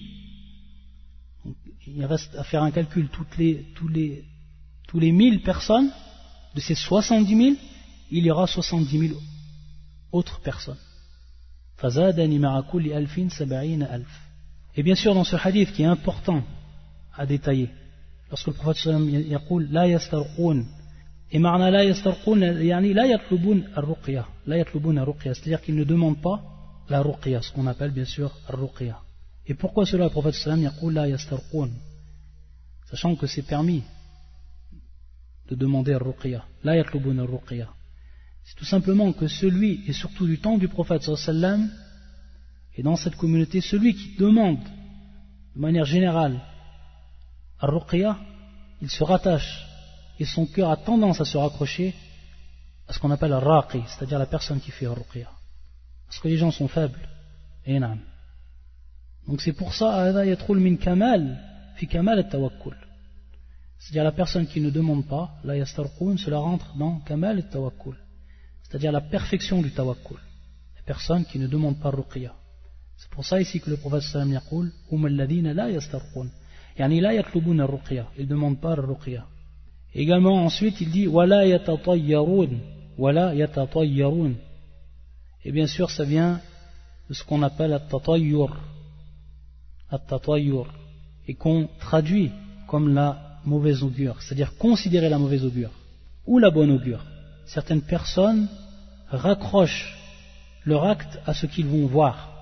il reste à faire un calcul. Toutes les, tous les, tous les 1000 personnes, de ces 70 000, il y aura 70 000 autres personnes. Et bien sûr, dans ce hadith qui est important à détailler, lorsque le prophète sallam yaqul la yastarqun et marna la yastarqun yani la yatlubun ar-ruqya la yatlubun ar-ruqya c'est-à-dire qu'ils ne demandent pas la ruqya ce qu'on appelle bien sûr ar-ruqya. Et pourquoi cela le prophète sallam yaqul la yastarqun sachant que c'est permis de demander ar-ruqya la yatlubun ar-ruqya c'est tout simplement que celui et surtout du temps du prophète sallam et dans cette communauté celui qui demande de manière générale Ar-Ruqya, il se rattache et son cœur a tendance à se raccrocher à ce qu'on appelle Ar-Raqi, c'est-à-dire la personne qui fait Ar-Ruqya. Parce que les gens sont faibles. Et Donc c'est pour ça, min kamal fi kamal tawakkul C'est-à-dire la personne qui ne demande pas, la cela rentre dans kamal et tawakkul c'est-à-dire la perfection du tawakkul. La personne qui ne demande pas ruqya. C'est pour ça ici que le prophète sallam yaqul hum alladhina la yastarqun. Yani la yatlubuna ruqya, ils ne demandent pas ruqya. Également ensuite il dit wala yatatayyarun, wala yatatayyarun. Et bien sûr ça vient de ce qu'on appelle at-tatayyur. At-tatayyur et qu'on traduit comme la mauvaise augure, c'est-à-dire considérer la mauvaise augure ou la bonne augure. Certaines personnes raccrochent leur acte à ce qu'ils vont voir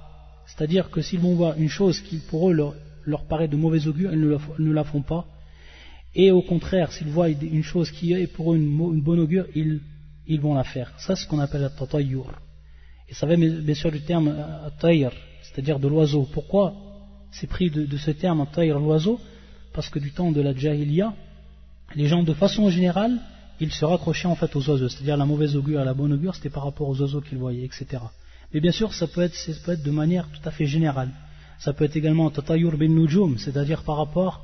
c'est-à-dire que s'ils vont voir une chose qui pour eux leur paraît de mauvais augure, ils ne, la font pas. Et au contraire, s'ils voient une chose qui est pour eux une, bonne augure, ils, vont la faire. Ça, c'est ce qu'on appelle la tatayyur. Et ça vient bien sûr du terme euh, tayr, c'est-à-dire de l'oiseau. Pourquoi c'est pris de, ce terme tayr, l'oiseau? Parce que du temps de la jahiliya, les gens de façon générale, ils se raccrochaient en fait aux oiseaux. C'est-à-dire la mauvaise augure et la bonne augure, c'était par rapport aux oiseaux qu'ils voyaient, etc. Mais bien sûr, ça peut, être, de manière tout à fait générale. Ça peut être également tatayur bin nujum, c'est-à-dire par rapport,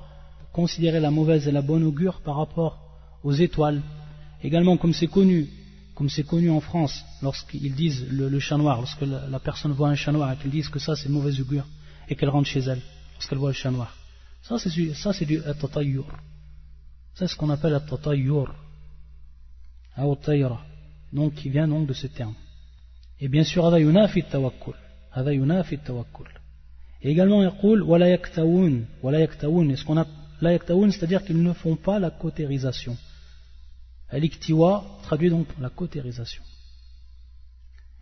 considérer la mauvaise et la bonne augure par rapport aux étoiles. Également, comme c'est connu, comme c'est connu en France, lorsqu'ils disent le, chat noir, lorsque la, personne voit un chat noir et qu'ils disent que ça c'est mauvaise augure et qu'elle rentre chez elle, lorsqu'elle voit le chat noir. Ça c'est, ça c'est du tatayur. C'est ce qu'on appelle le tatayur Donc qui vient donc de ce terme. Et bien sûr, هذا ينافي التوكل. هذا ينافي التوكل. Et également, il wala yaktaoun, wala yaktaoun. ce qu'on a la yaktaoun, c'est-à-dire qu'ils ne font pas la cotérisation. Al-iktiwa traduit donc la cotérisation.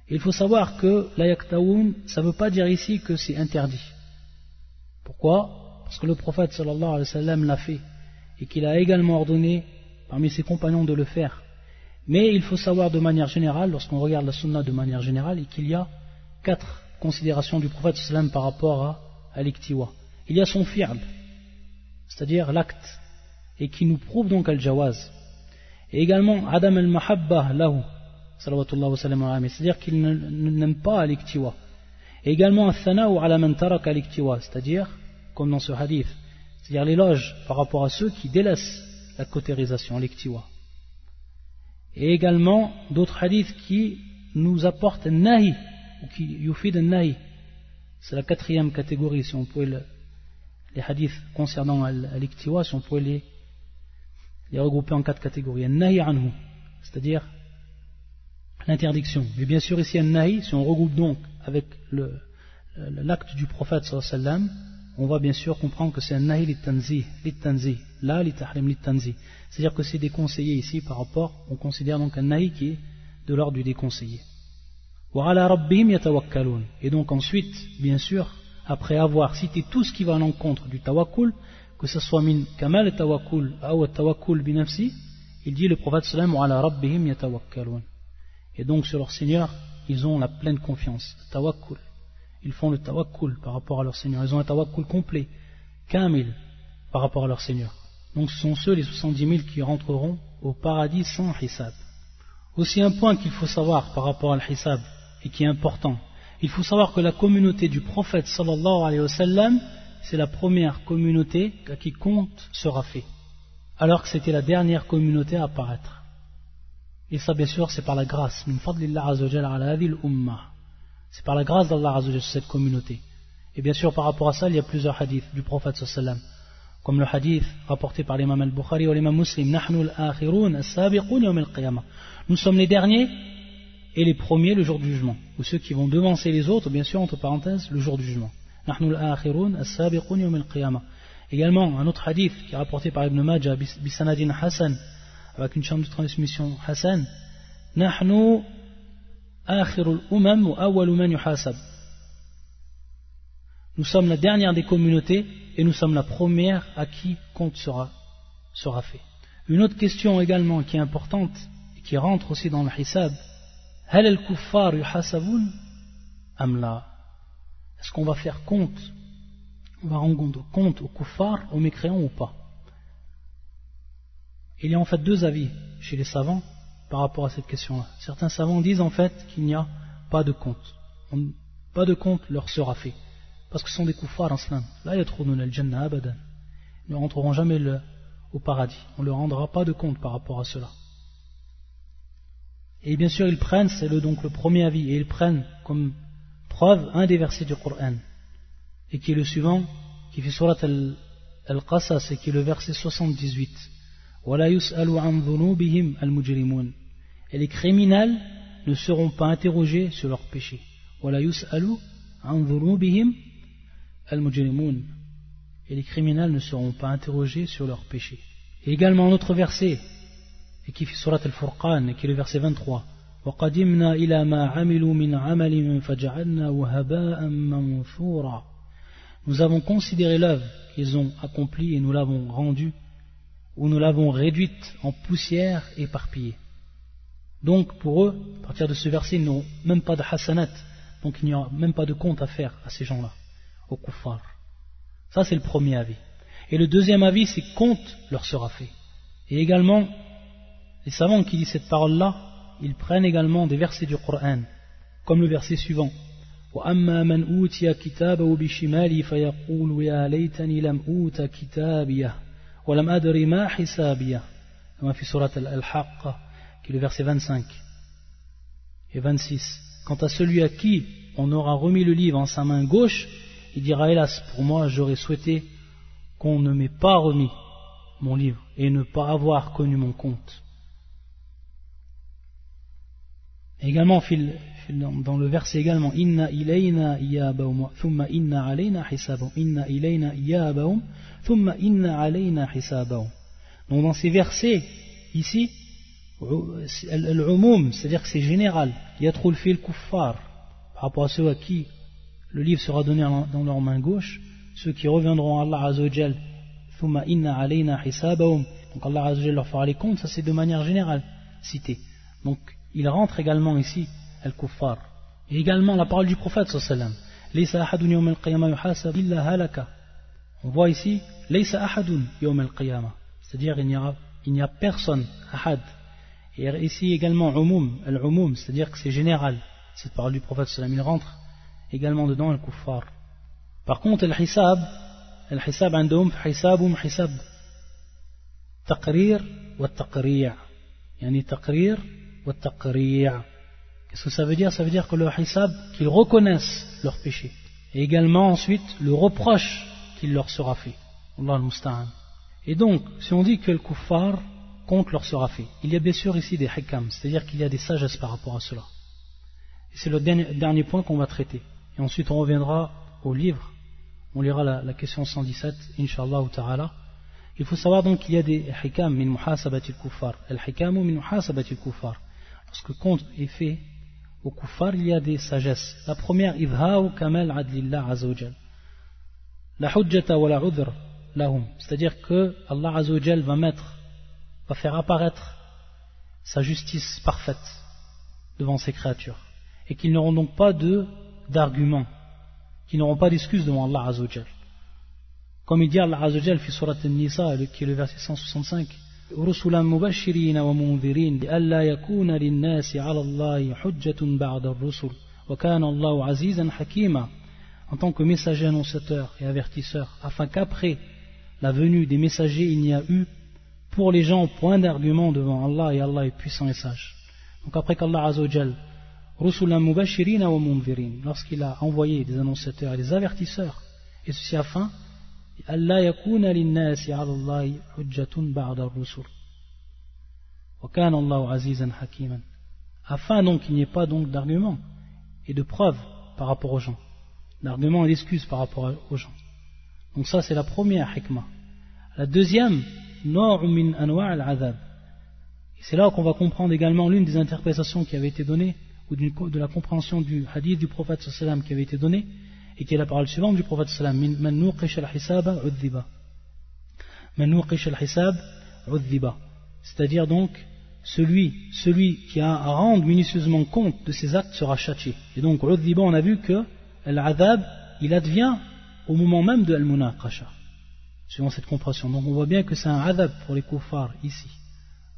il faut savoir que la yaktaoun, ça ne veut pas dire ici que c'est interdit. Pourquoi Parce que le prophète sallallahu alayhi wa sallam l'a fait et qu'il a également ordonné parmi ses compagnons de le faire. Mais il faut savoir de manière générale, lorsqu'on regarde la sunna de manière générale, qu'il y a quatre considération du prophète sallam par rapport à, à l'iktiwa. Il y a son fi'l, c'est-à-dire l'acte, et qui nous prouve donc al-jawaz. Et également Adam al-mahabba lahu, c'est-à-dire qu'il n'aime pas l'iktiwa. Et également al-thana'u ala man taraka l'iktiwa, c'est-à-dire, comme dans ce hadith, c'est-à-dire l'éloge par rapport à ceux qui délaissent la cotérisation, l'iktiwa. Et également d'autres hadiths qui nous apportent nahi qui yufid nahi. C'est la quatrième catégorie si on pouvait les hadiths concernant l'iktiwa si on pouvait les, les regrouper en quatre catégories. Nahi anhu c'est-à-dire l'interdiction. Mais bien sûr ici un nahi si on regroupe donc avec l'acte du prophète sallam on va bien sûr comprendre que c'est un nahi litanzi litanzi la litahrim litanzi c'est-à-dire que c'est déconseillé ici par rapport on considère donc un nahi qui est de l'ordre du déconseillé et donc ensuite, bien sûr, après avoir cité tout ce qui va à l'encontre du tawakkul, que ce soit min kamal tawakkul ou tawakkul binafsi, il dit le prophète sallam ala rabbihim yatawakkalun. Et donc sur leur Seigneur, ils ont la pleine confiance, tawakkul. Ils font le tawakkul par rapport à leur Seigneur. Ils ont un tawakkul complet, kamil, par rapport à leur Seigneur. Donc ce sont ceux, les 70 000, qui rentreront au paradis sans hisab. Aussi un point qu'il faut savoir par rapport à l'hisab, et qui est important. Il faut savoir que la communauté du prophète sallallahu alayhi wa sallam, c'est la première communauté à qui compte sera fait, alors que c'était la dernière communauté à apparaître. Et ça, bien sûr, c'est par la grâce. C'est par la grâce d'Allah sur cette communauté. Et bien sûr, par rapport à ça, il y a plusieurs hadiths du prophète sallallahu comme le hadith rapporté par l'imam al-Bukhari ou l'imam muslim, Nous sommes les derniers et les premiers le jour du jugement, ou ceux qui vont devancer les autres, bien sûr, entre parenthèses, le jour du jugement. Également, un autre hadith qui est rapporté par Ibn Majah, Bisanadin Hassan, avec une chambre de transmission Hassan, nous sommes la dernière des communautés et nous sommes la première à qui compte sera, sera fait. Une autre question également qui est importante et qui rentre aussi dans le hisab Est-ce qu'on va faire compte On va rendre compte aux kuffar, aux mécréants ou pas? Il y a en fait deux avis chez les savants par rapport à cette question-là. Certains savants disent en fait qu'il n'y a pas de compte. pas de compte leur sera fait. Parce que ce sont des kuffars en islam. Là, al jannah abadan. Ils ne rentreront jamais au paradis. On ne leur rendra pas de compte par rapport à cela. Et bien sûr, ils prennent, c'est le, donc le premier avis, et ils prennent comme preuve un des versets du Coran, et qui est le suivant, qui fait surat al-Qasas, et qui est le verset 78. Et les criminels ne seront pas interrogés sur leurs péchés. Et également un autre verset, et qui fait surat al-Furqan, qui est le verset 23. Nous avons considéré l'œuvre qu'ils ont accomplie et nous l'avons rendue, ou nous l'avons réduite en poussière éparpillée. Donc pour eux, à partir de ce verset, ils n'ont même pas de hasanat, donc il n'y a même pas de compte à faire à ces gens-là, aux kuffar. Ça c'est le premier avis. Et le deuxième avis, c'est compte leur sera fait. Et également, les savants qui disent cette parole-là, ils prennent également des versets du Coran, comme le verset suivant. وأما من أوتي كتابه بشماله فيقول يا ليتني لم أوت كتابيه ولم أدري ما حسابيه كما في سورة الحق qui est le verset 25 et 26 quant à celui à qui on aura remis le livre en sa main gauche il dira hélas pour moi j'aurais souhaité qu'on ne m'ait pas remis mon livre et ne pas avoir connu mon compte Également, dans le verset également, Inna ilayna iyabahum, thumma inna alayna hisabahum. Inna ilayna iyabahum, donc dans ces versets, ici, c'est-à-dire que c'est général. Il y a trop le fil kuffar, par rapport à ceux à qui le livre sera donné dans leur main gauche, ceux qui reviendront à Allah Azzawajal, thumma inna alayna hisabahum. Donc Allah Azzawajal leur fera les comptes, ça c'est de manière générale cité. Donc il rentre également ici al-kuffar. Et également la parole du prophète sallam. On voit ici c'est-à-dire il n'y a, il n'y a personne ahad. Et ici également umum, al-umum, c'est-à-dire que c'est général. Cette parole du prophète sallam, il rentre également dedans al-kuffar. Par contre, al-hisab, al-hisab عندهم حسابهم حساب تقرير والتقريع يعني تقرير Qu'est-ce que ça veut dire Ça veut dire que le hisab, qu'ils reconnaissent leurs péchés. Et également ensuite le reproche qu'il leur sera fait. Et donc, si on dit que le kuffar compte leur sera fait, il y a bien sûr ici des hikam, c'est-à-dire qu'il y a des sagesses par rapport à cela. C'est le dernier, point qu'on va traiter. Et ensuite on reviendra au livre, on lira la, question 117, Inch'Allah ta'ala. Il faut savoir donc qu'il y a des hikam min muhasabati al-kuffar. Al-hikamu min muhasabati al-kuffar lorsque compte est fait au kuffar, il y a des sagesses. La première, idha'u kamal adlillah azawajal La hujjata wa la udhr lahum. C'est-à-dire que Allah azawajal va mettre, va faire apparaître sa justice parfaite devant ses créatures. Et qu'ils n'auront donc pas de, d'arguments, qu'ils n'auront pas d'excuses devant Allah azawajal. Comme il dit Allah azawajal, fi surat al-Nisa, qui est le verset 165, رسلا مبشرين ومنذرين لئلا يكون للناس على الله حجة بعد الرسل وكان الله عزيزا حكيما en tant que messager annonciateur et avertisseur, afin qu'après la venue des messagers, il n'y a eu pour les gens point d'argument devant Allah, et Allah est puissant et sage. Donc après qu'Allah Azzawajal, Rusulam wa lorsqu'il a envoyé des annonciateurs et des avertisseurs, et ceci afin, Allah yakuna linnasi Allah hujjatun ba'da rusul. Wa kana Allah azizan hakiman. Afin donc qu'il n'y ait pas donc d'argument et de preuve par rapport aux gens d'argument et d'excuse par rapport aux gens. Donc ça c'est la première hikmah. La deuxième, min anwa' al-adhab. C'est là qu'on va comprendre également l'une des interprétations qui avait été donnée, ou de la compréhension du hadith du prophète qui avait été donnée, et qui est la parole suivante du prophète sallam, man nuqish al-hisab al-hisab C'est-à-dire donc, celui, celui qui a à rendre minutieusement compte de ses actes sera châtié. Et donc, on a vu que l'adhab, il advient au moment même de al-munaqasha, suivant cette compréhension. Donc, on voit bien que c'est un adhab pour les kuffars ici.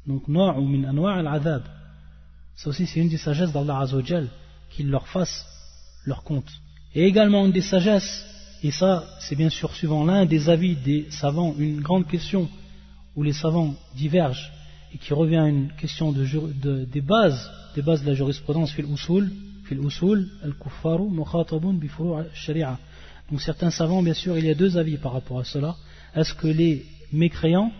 Donc, no'a min anwa' al-adhab. Ça aussi, c'est une des sagesses d'Allah Azzawajal, qu'il leur fasse leur compte. Et également une des sagesses, et ça, c'est bien sûr suivant l'un des avis des savants, une grande question où les savants divergent et qui revient à une question de, des bases, des bases de la jurisprudence fil usul, Donc certains savants, bien sûr, il y a deux avis par rapport à cela. Est-ce que les mécréants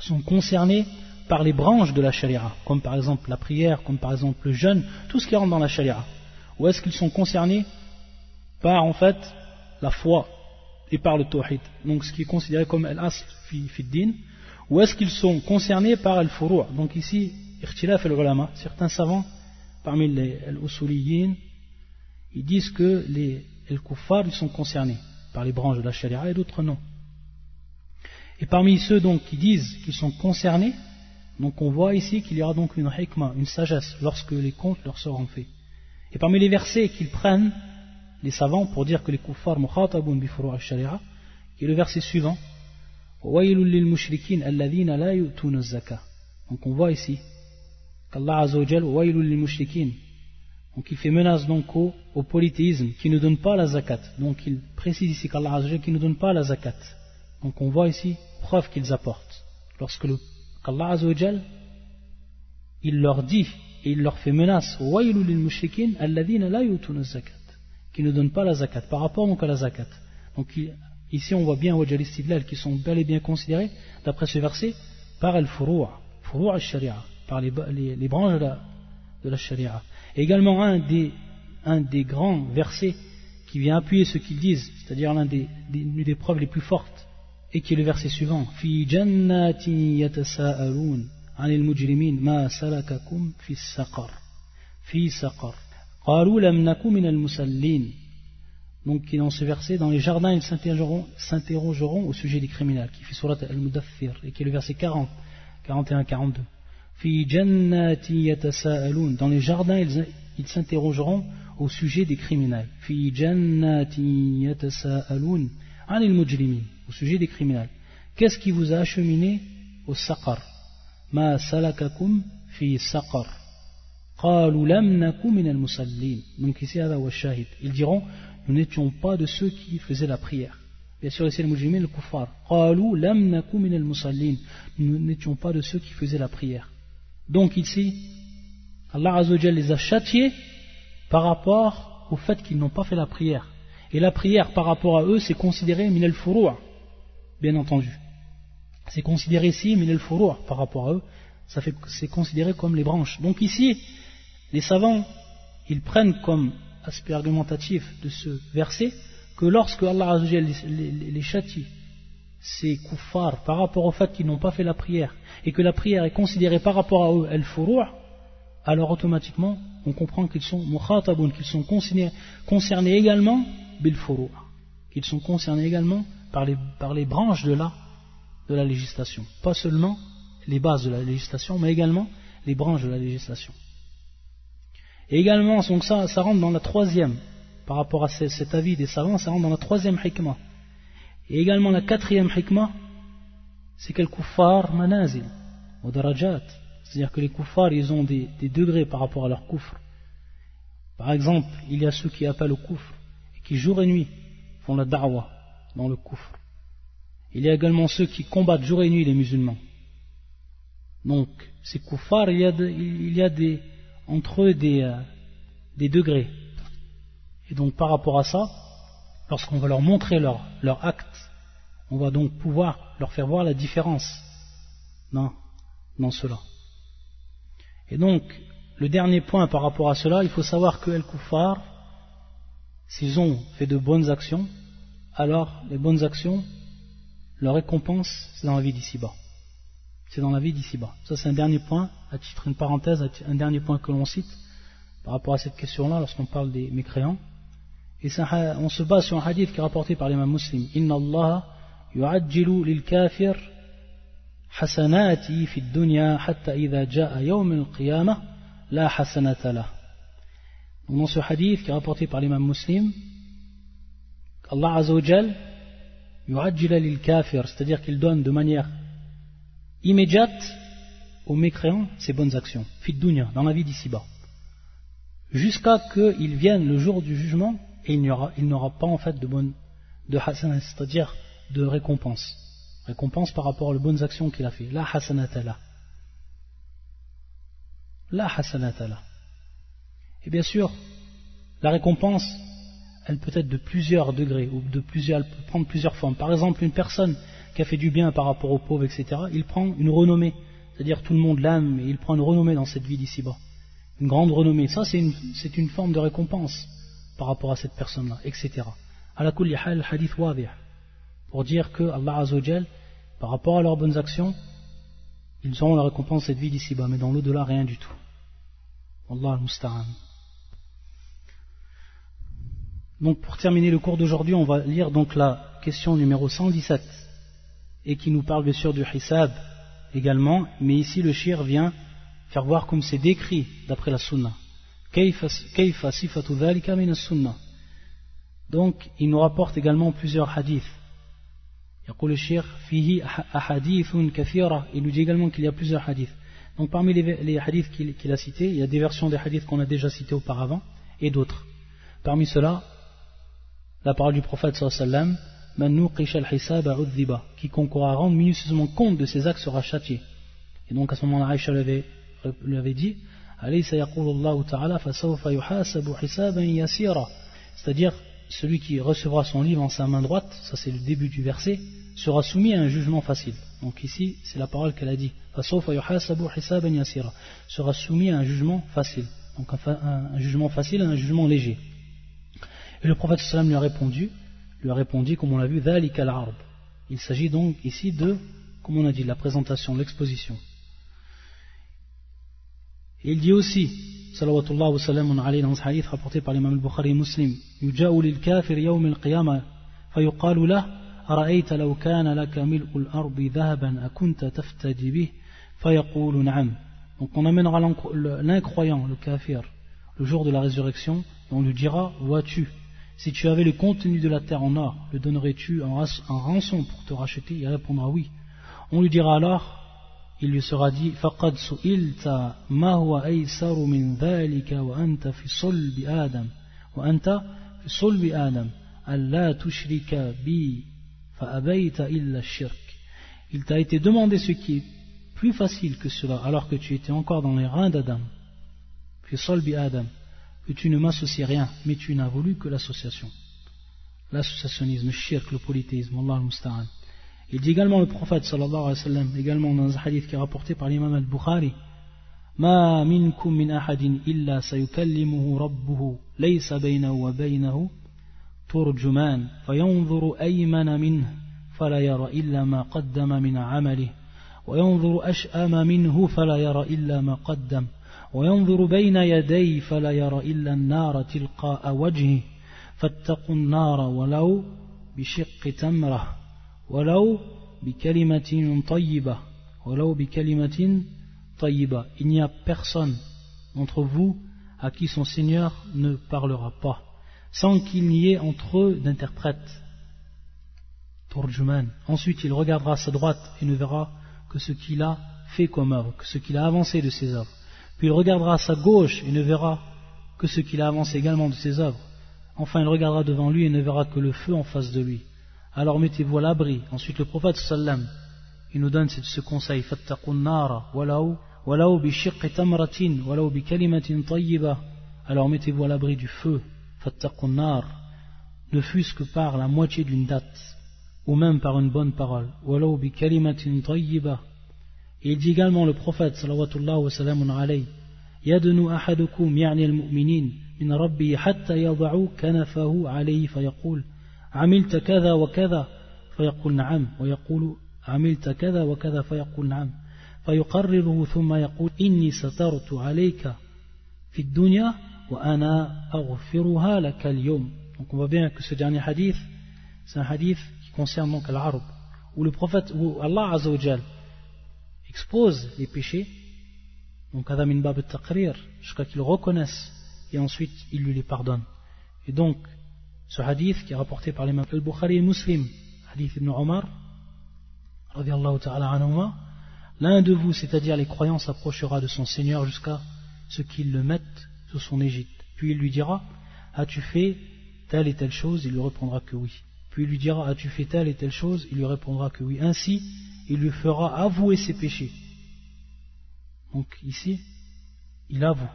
sont concernés par les branches de la sharia, comme par exemple la prière, comme par exemple le jeûne, tout ce qui rentre dans la sharia? Ou est-ce qu'ils sont concernés par en fait la foi et par le tawhid, donc ce qui est considéré comme al-asl din, ou est-ce qu'ils sont concernés par al-furu' Donc ici, al-ulama, certains savants, parmi les al-usuliyin, ils disent que les kuffar ils sont concernés par les branches de la sharia et d'autres non. Et parmi ceux donc qui disent qu'ils sont concernés, donc on voit ici qu'il y aura donc une hikmah, une sagesse, lorsque les comptes leur seront faits. Et parmi les versets qu'ils prennent, les savants, pour dire que les kuffar mukhatabun bi al-sharia, qui est le verset suivant, donc on voit ici qu'Allah Azzawajal donc il fait menace donc au, polythéisme qui ne donne pas la zakat. Donc il précise ici qu'Allah Azzawajal qui ne donne pas la zakat. Donc on voit ici preuve qu'ils apportent. Lorsque qu'Allah Azzawajal il leur dit et il leur fait menace qui ne donnent pas la zakat par rapport donc à la zakat. Donc Ici, on voit bien Wajal qui sont bel et bien considérés, d'après ce verset, par el furu' furu' al-sharia, par les, branches de la, sharia. également un des, grands versets qui vient appuyer ce qu'ils disent, c'est-à-dire l'un des, preuves les plus fortes, et qui est le verset suivant Fi jannatin yatasa'alun anil mujrimin ma salakakum fi saqar fi saqar qalu lam min al-musallin donc dans ce verset, dans les jardins, ils s'interrogeront au sujet des criminels, qui fait surat al-Mudathir, et qui est le verset 40, 41-42. Dans les jardins, ils, s'interrogeront au sujet des criminels. Au sujet des criminels. Qu'est-ce qui vous a acheminé au saqar? Ma salakakum fi saqar. Donc ici, ils diront nous n'étions pas de ceux qui faisaient la prière. Bien sûr, ici, le mujrimin, le kuffar. Nous n'étions pas de ceux qui faisaient la prière. Donc ici, Allah Azzawajal les a châtiés par rapport au fait qu'ils n'ont pas fait la prière. Et la prière par rapport à eux, c'est considéré minel furu' bien entendu. C'est considéré ici minel furu' par rapport à eux, c'est considéré comme les branches. Donc ici, les savants, ils prennent comme aspect argumentatif de ce verset que lorsque Allah les, les châtie, ces kuffars, par rapport au fait qu'ils n'ont pas fait la prière, et que la prière est considérée par rapport à eux, el furu' alors automatiquement, on comprend qu'ils sont mukhatabun, qu'ils sont concernés, également bil furu' qu'ils sont concernés également par les, par les branches de la, de la législation. Pas seulement les bases de la législation, mais également les branches de la législation. Et également, donc ça, ça rentre dans la troisième, par rapport à cet avis des savants, ça rentre dans la troisième hikmah. Et également la quatrième hikmah, c'est que le kuffar manazil, ou darajat. C'est-à-dire que les kuffars, ils ont des, degrés par rapport à leur kufr. Par exemple, il y a ceux qui appellent au kufr, et qui jour et nuit font la da'wa dans le kufr. Il y a également ceux qui combattent jour et nuit les musulmans. Donc, ces kuffars, il il y a des, entre eux des, des degrés. Et donc par rapport à ça, lorsqu'on va leur montrer leur, acte, on va donc pouvoir leur faire voir la différence dans, dans cela. Et donc, le dernier point par rapport à cela, il faut savoir que El Koufar, s'ils ont fait de bonnes actions, alors les bonnes actions, leur récompense, c'est dans la vie d'ici-bas. C'est dans la vie d'ici-bas. Ça, c'est un dernier point, à titre une parenthèse, un dernier point que l'on cite par rapport à cette question-là lorsqu'on parle des mécréants. Et on se base sur un hadith qui est rapporté par l'imam muslim. Inna Allah yu'ajjilu lil kafir hasanati fi dunya hatta idha ja'a yawm al-qiyamah la hasanata. Dans ce hadith qui est rapporté par l'imam muslim, Allah Azzawajal yu'ajjila lil kafir, c'est-à-dire qu'il donne de manière immédiate aux mécréants ses bonnes actions, fit dunya, dans la vie d'ici-bas. Jusqu'à qu'il vienne le jour du jugement et il n'aura pas en fait de bonne de c'est-à-dire de récompense. Récompense par rapport aux bonnes actions qu'il a fait. La hasanatala. La hasanatala. Et bien sûr, la récompense, elle peut être de plusieurs degrés, ou de plusieurs, elle peut prendre plusieurs formes. Par exemple, une personne qui a fait du bien par rapport aux pauvres, etc., il prend une renommée. C'est-à-dire tout le monde l'aime et il prend une renommée dans cette vie d'ici-bas. Une grande renommée. Ça, c'est une forme de récompense par rapport à cette personne-là, etc. la kulli hal hadith wadih pour dire que Allah Azzawajal, par rapport à leurs bonnes actions, ils auront la récompense de cette vie d'ici-bas, mais dans l'au-delà, rien du tout. Allah al-Musta'an. Donc pour terminer le cours d'aujourd'hui, on va lire donc la question numéro 117 et qui nous parle bien sûr du hisab également, mais ici le shir vient faire voir comme c'est décrit d'après la sunna. Donc, il nous rapporte également plusieurs hadiths. Il nous dit également qu'il y a plusieurs hadiths. Donc, parmi les, hadiths qu'il a cités, il y a des versions des hadiths qu'on a déjà cités auparavant et d'autres. Parmi ceux-là, la parole du prophète sallallahu quiconque aura rendre minutieusement compte de ses actes sera châtié. Et donc à ce moment-là, Aïcha lui avait dit c'est-à-dire, celui qui recevra son livre en sa main droite, ça c'est le début du verset, sera soumis à un jugement facile. Donc ici, c'est la parole qu'elle a dit. Sera soumis à un jugement facile. Donc un, jugement facile, un jugement léger. Et le prophète sallam lui a répondu, lui a répondu, comme on l'a vu, Il s'agit donc ici de, comme on a dit, la présentation, l'exposition. Et il dit aussi, salawatullah wa salam alayhi dans ce hadith rapporté par l'imam al-Bukhari muslim, يجاء للكافر يوم القيامة فيقال له أرأيت لو كان لك ملء الأرض ذهبا أكنت تفتدي به فيقول نعم Donc on amènera l'incroyant, le kafir, le jour de la résurrection, et on lui dira, vois-tu, si tu avais le contenu de la terre en or, le donnerais-tu en rançon pour te racheter Il répondra oui. On lui dira alors, il lui sera dit فقد سئلت ما هو أيسر من ذلك وأنت في صلب آدم وأنت في صلب آدم ألا تشرك بي فأبيت إلا الشرك Il t'a été demandé ce qui est plus facile que cela alors que tu étais encore dans les reins d'Adam في صلب Adam que tu ne m'associes rien mais tu n'as voulu que l'association l'associationnisme, le shirk, le polythéisme Allah al-Musta'an Il dit également le prophète sallallahu alayhi wa sallam, également dans un hadith qui est rapporté par l'imam al-Bukhari, ما منكم من أحد إلا سيكلمه ربه ليس بينه وبينه ترجمان فينظر أيمن منه فلا يرى إلا ما قدم من عمله وينظر أشأم منه فلا يرى إلا ما قدم وينظر بين يديه فلا يرى إلا النار تلقاء وجهه فاتقوا النار ولو بشق تمره il n'y a personne d'entre vous à qui son Seigneur ne parlera pas sans qu'il n'y ait entre eux d'interprète. Ensuite il regardera à sa droite et ne verra que ce qu'il a fait comme œuvre que ce qu'il a avancé de ses œuvres. Puis il regardera à sa gauche et ne verra que ce qu'il a avancé également de ses œuvres. Enfin il regardera devant lui et ne verra que le feu en face de lui alors mettez-vous à l'abri. Ensuite, le prophète sallam, il nous donne ce conseil alors mettez-vous à l'abri du feu ne fût-ce que par la moitié d'une date ou même par une bonne parole et il dit également le prophète sallallahu alayhi يدن أحدكم يعني المؤمنين من ربه حتى يضعوا كنفه عليه فيقول عملت كذا وكذا فيقول نعم ويقول عملت كذا وكذا فيقول نعم فيقرره ثم يقول إني سترت عليك في الدنيا وأنا أغفرها لك اليوم Donc on voit bien que ce dernier hadith, c'est un hadith qui concerne donc l'arbre, où le prophète, où Allah Azzawajal expose les péchés, donc Adam in Bab taqrir jusqu'à qu'il reconnaisse, et ensuite il lui les pardonne. Et donc, ce hadith qui est rapporté par l'imam al-Bukhari et Muslim, hadith ibn Omar, l'un de vous, c'est-à-dire les croyants, s'approchera de son Seigneur jusqu'à ce qu'il le mette sous son égide. Puis il lui dira, as-tu fait telle et telle chose? Il lui répondra que oui. Puis il lui dira, as-tu fait telle et telle chose? Il lui répondra que oui. Ainsi, il lui fera avouer ses péchés. Donc ici, il avoue.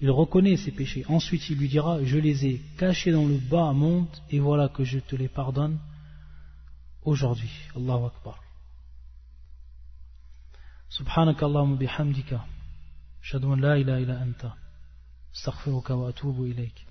Il reconnaît ses péchés. Ensuite, il lui dira, je les ai cachés dans le bas monde, et voilà que je te les pardonne aujourd'hui. Allahu Akbar. سبحانك اللهم بحمدك أشهد أن لا إله إلا أنت استغفرك وأتوب إليك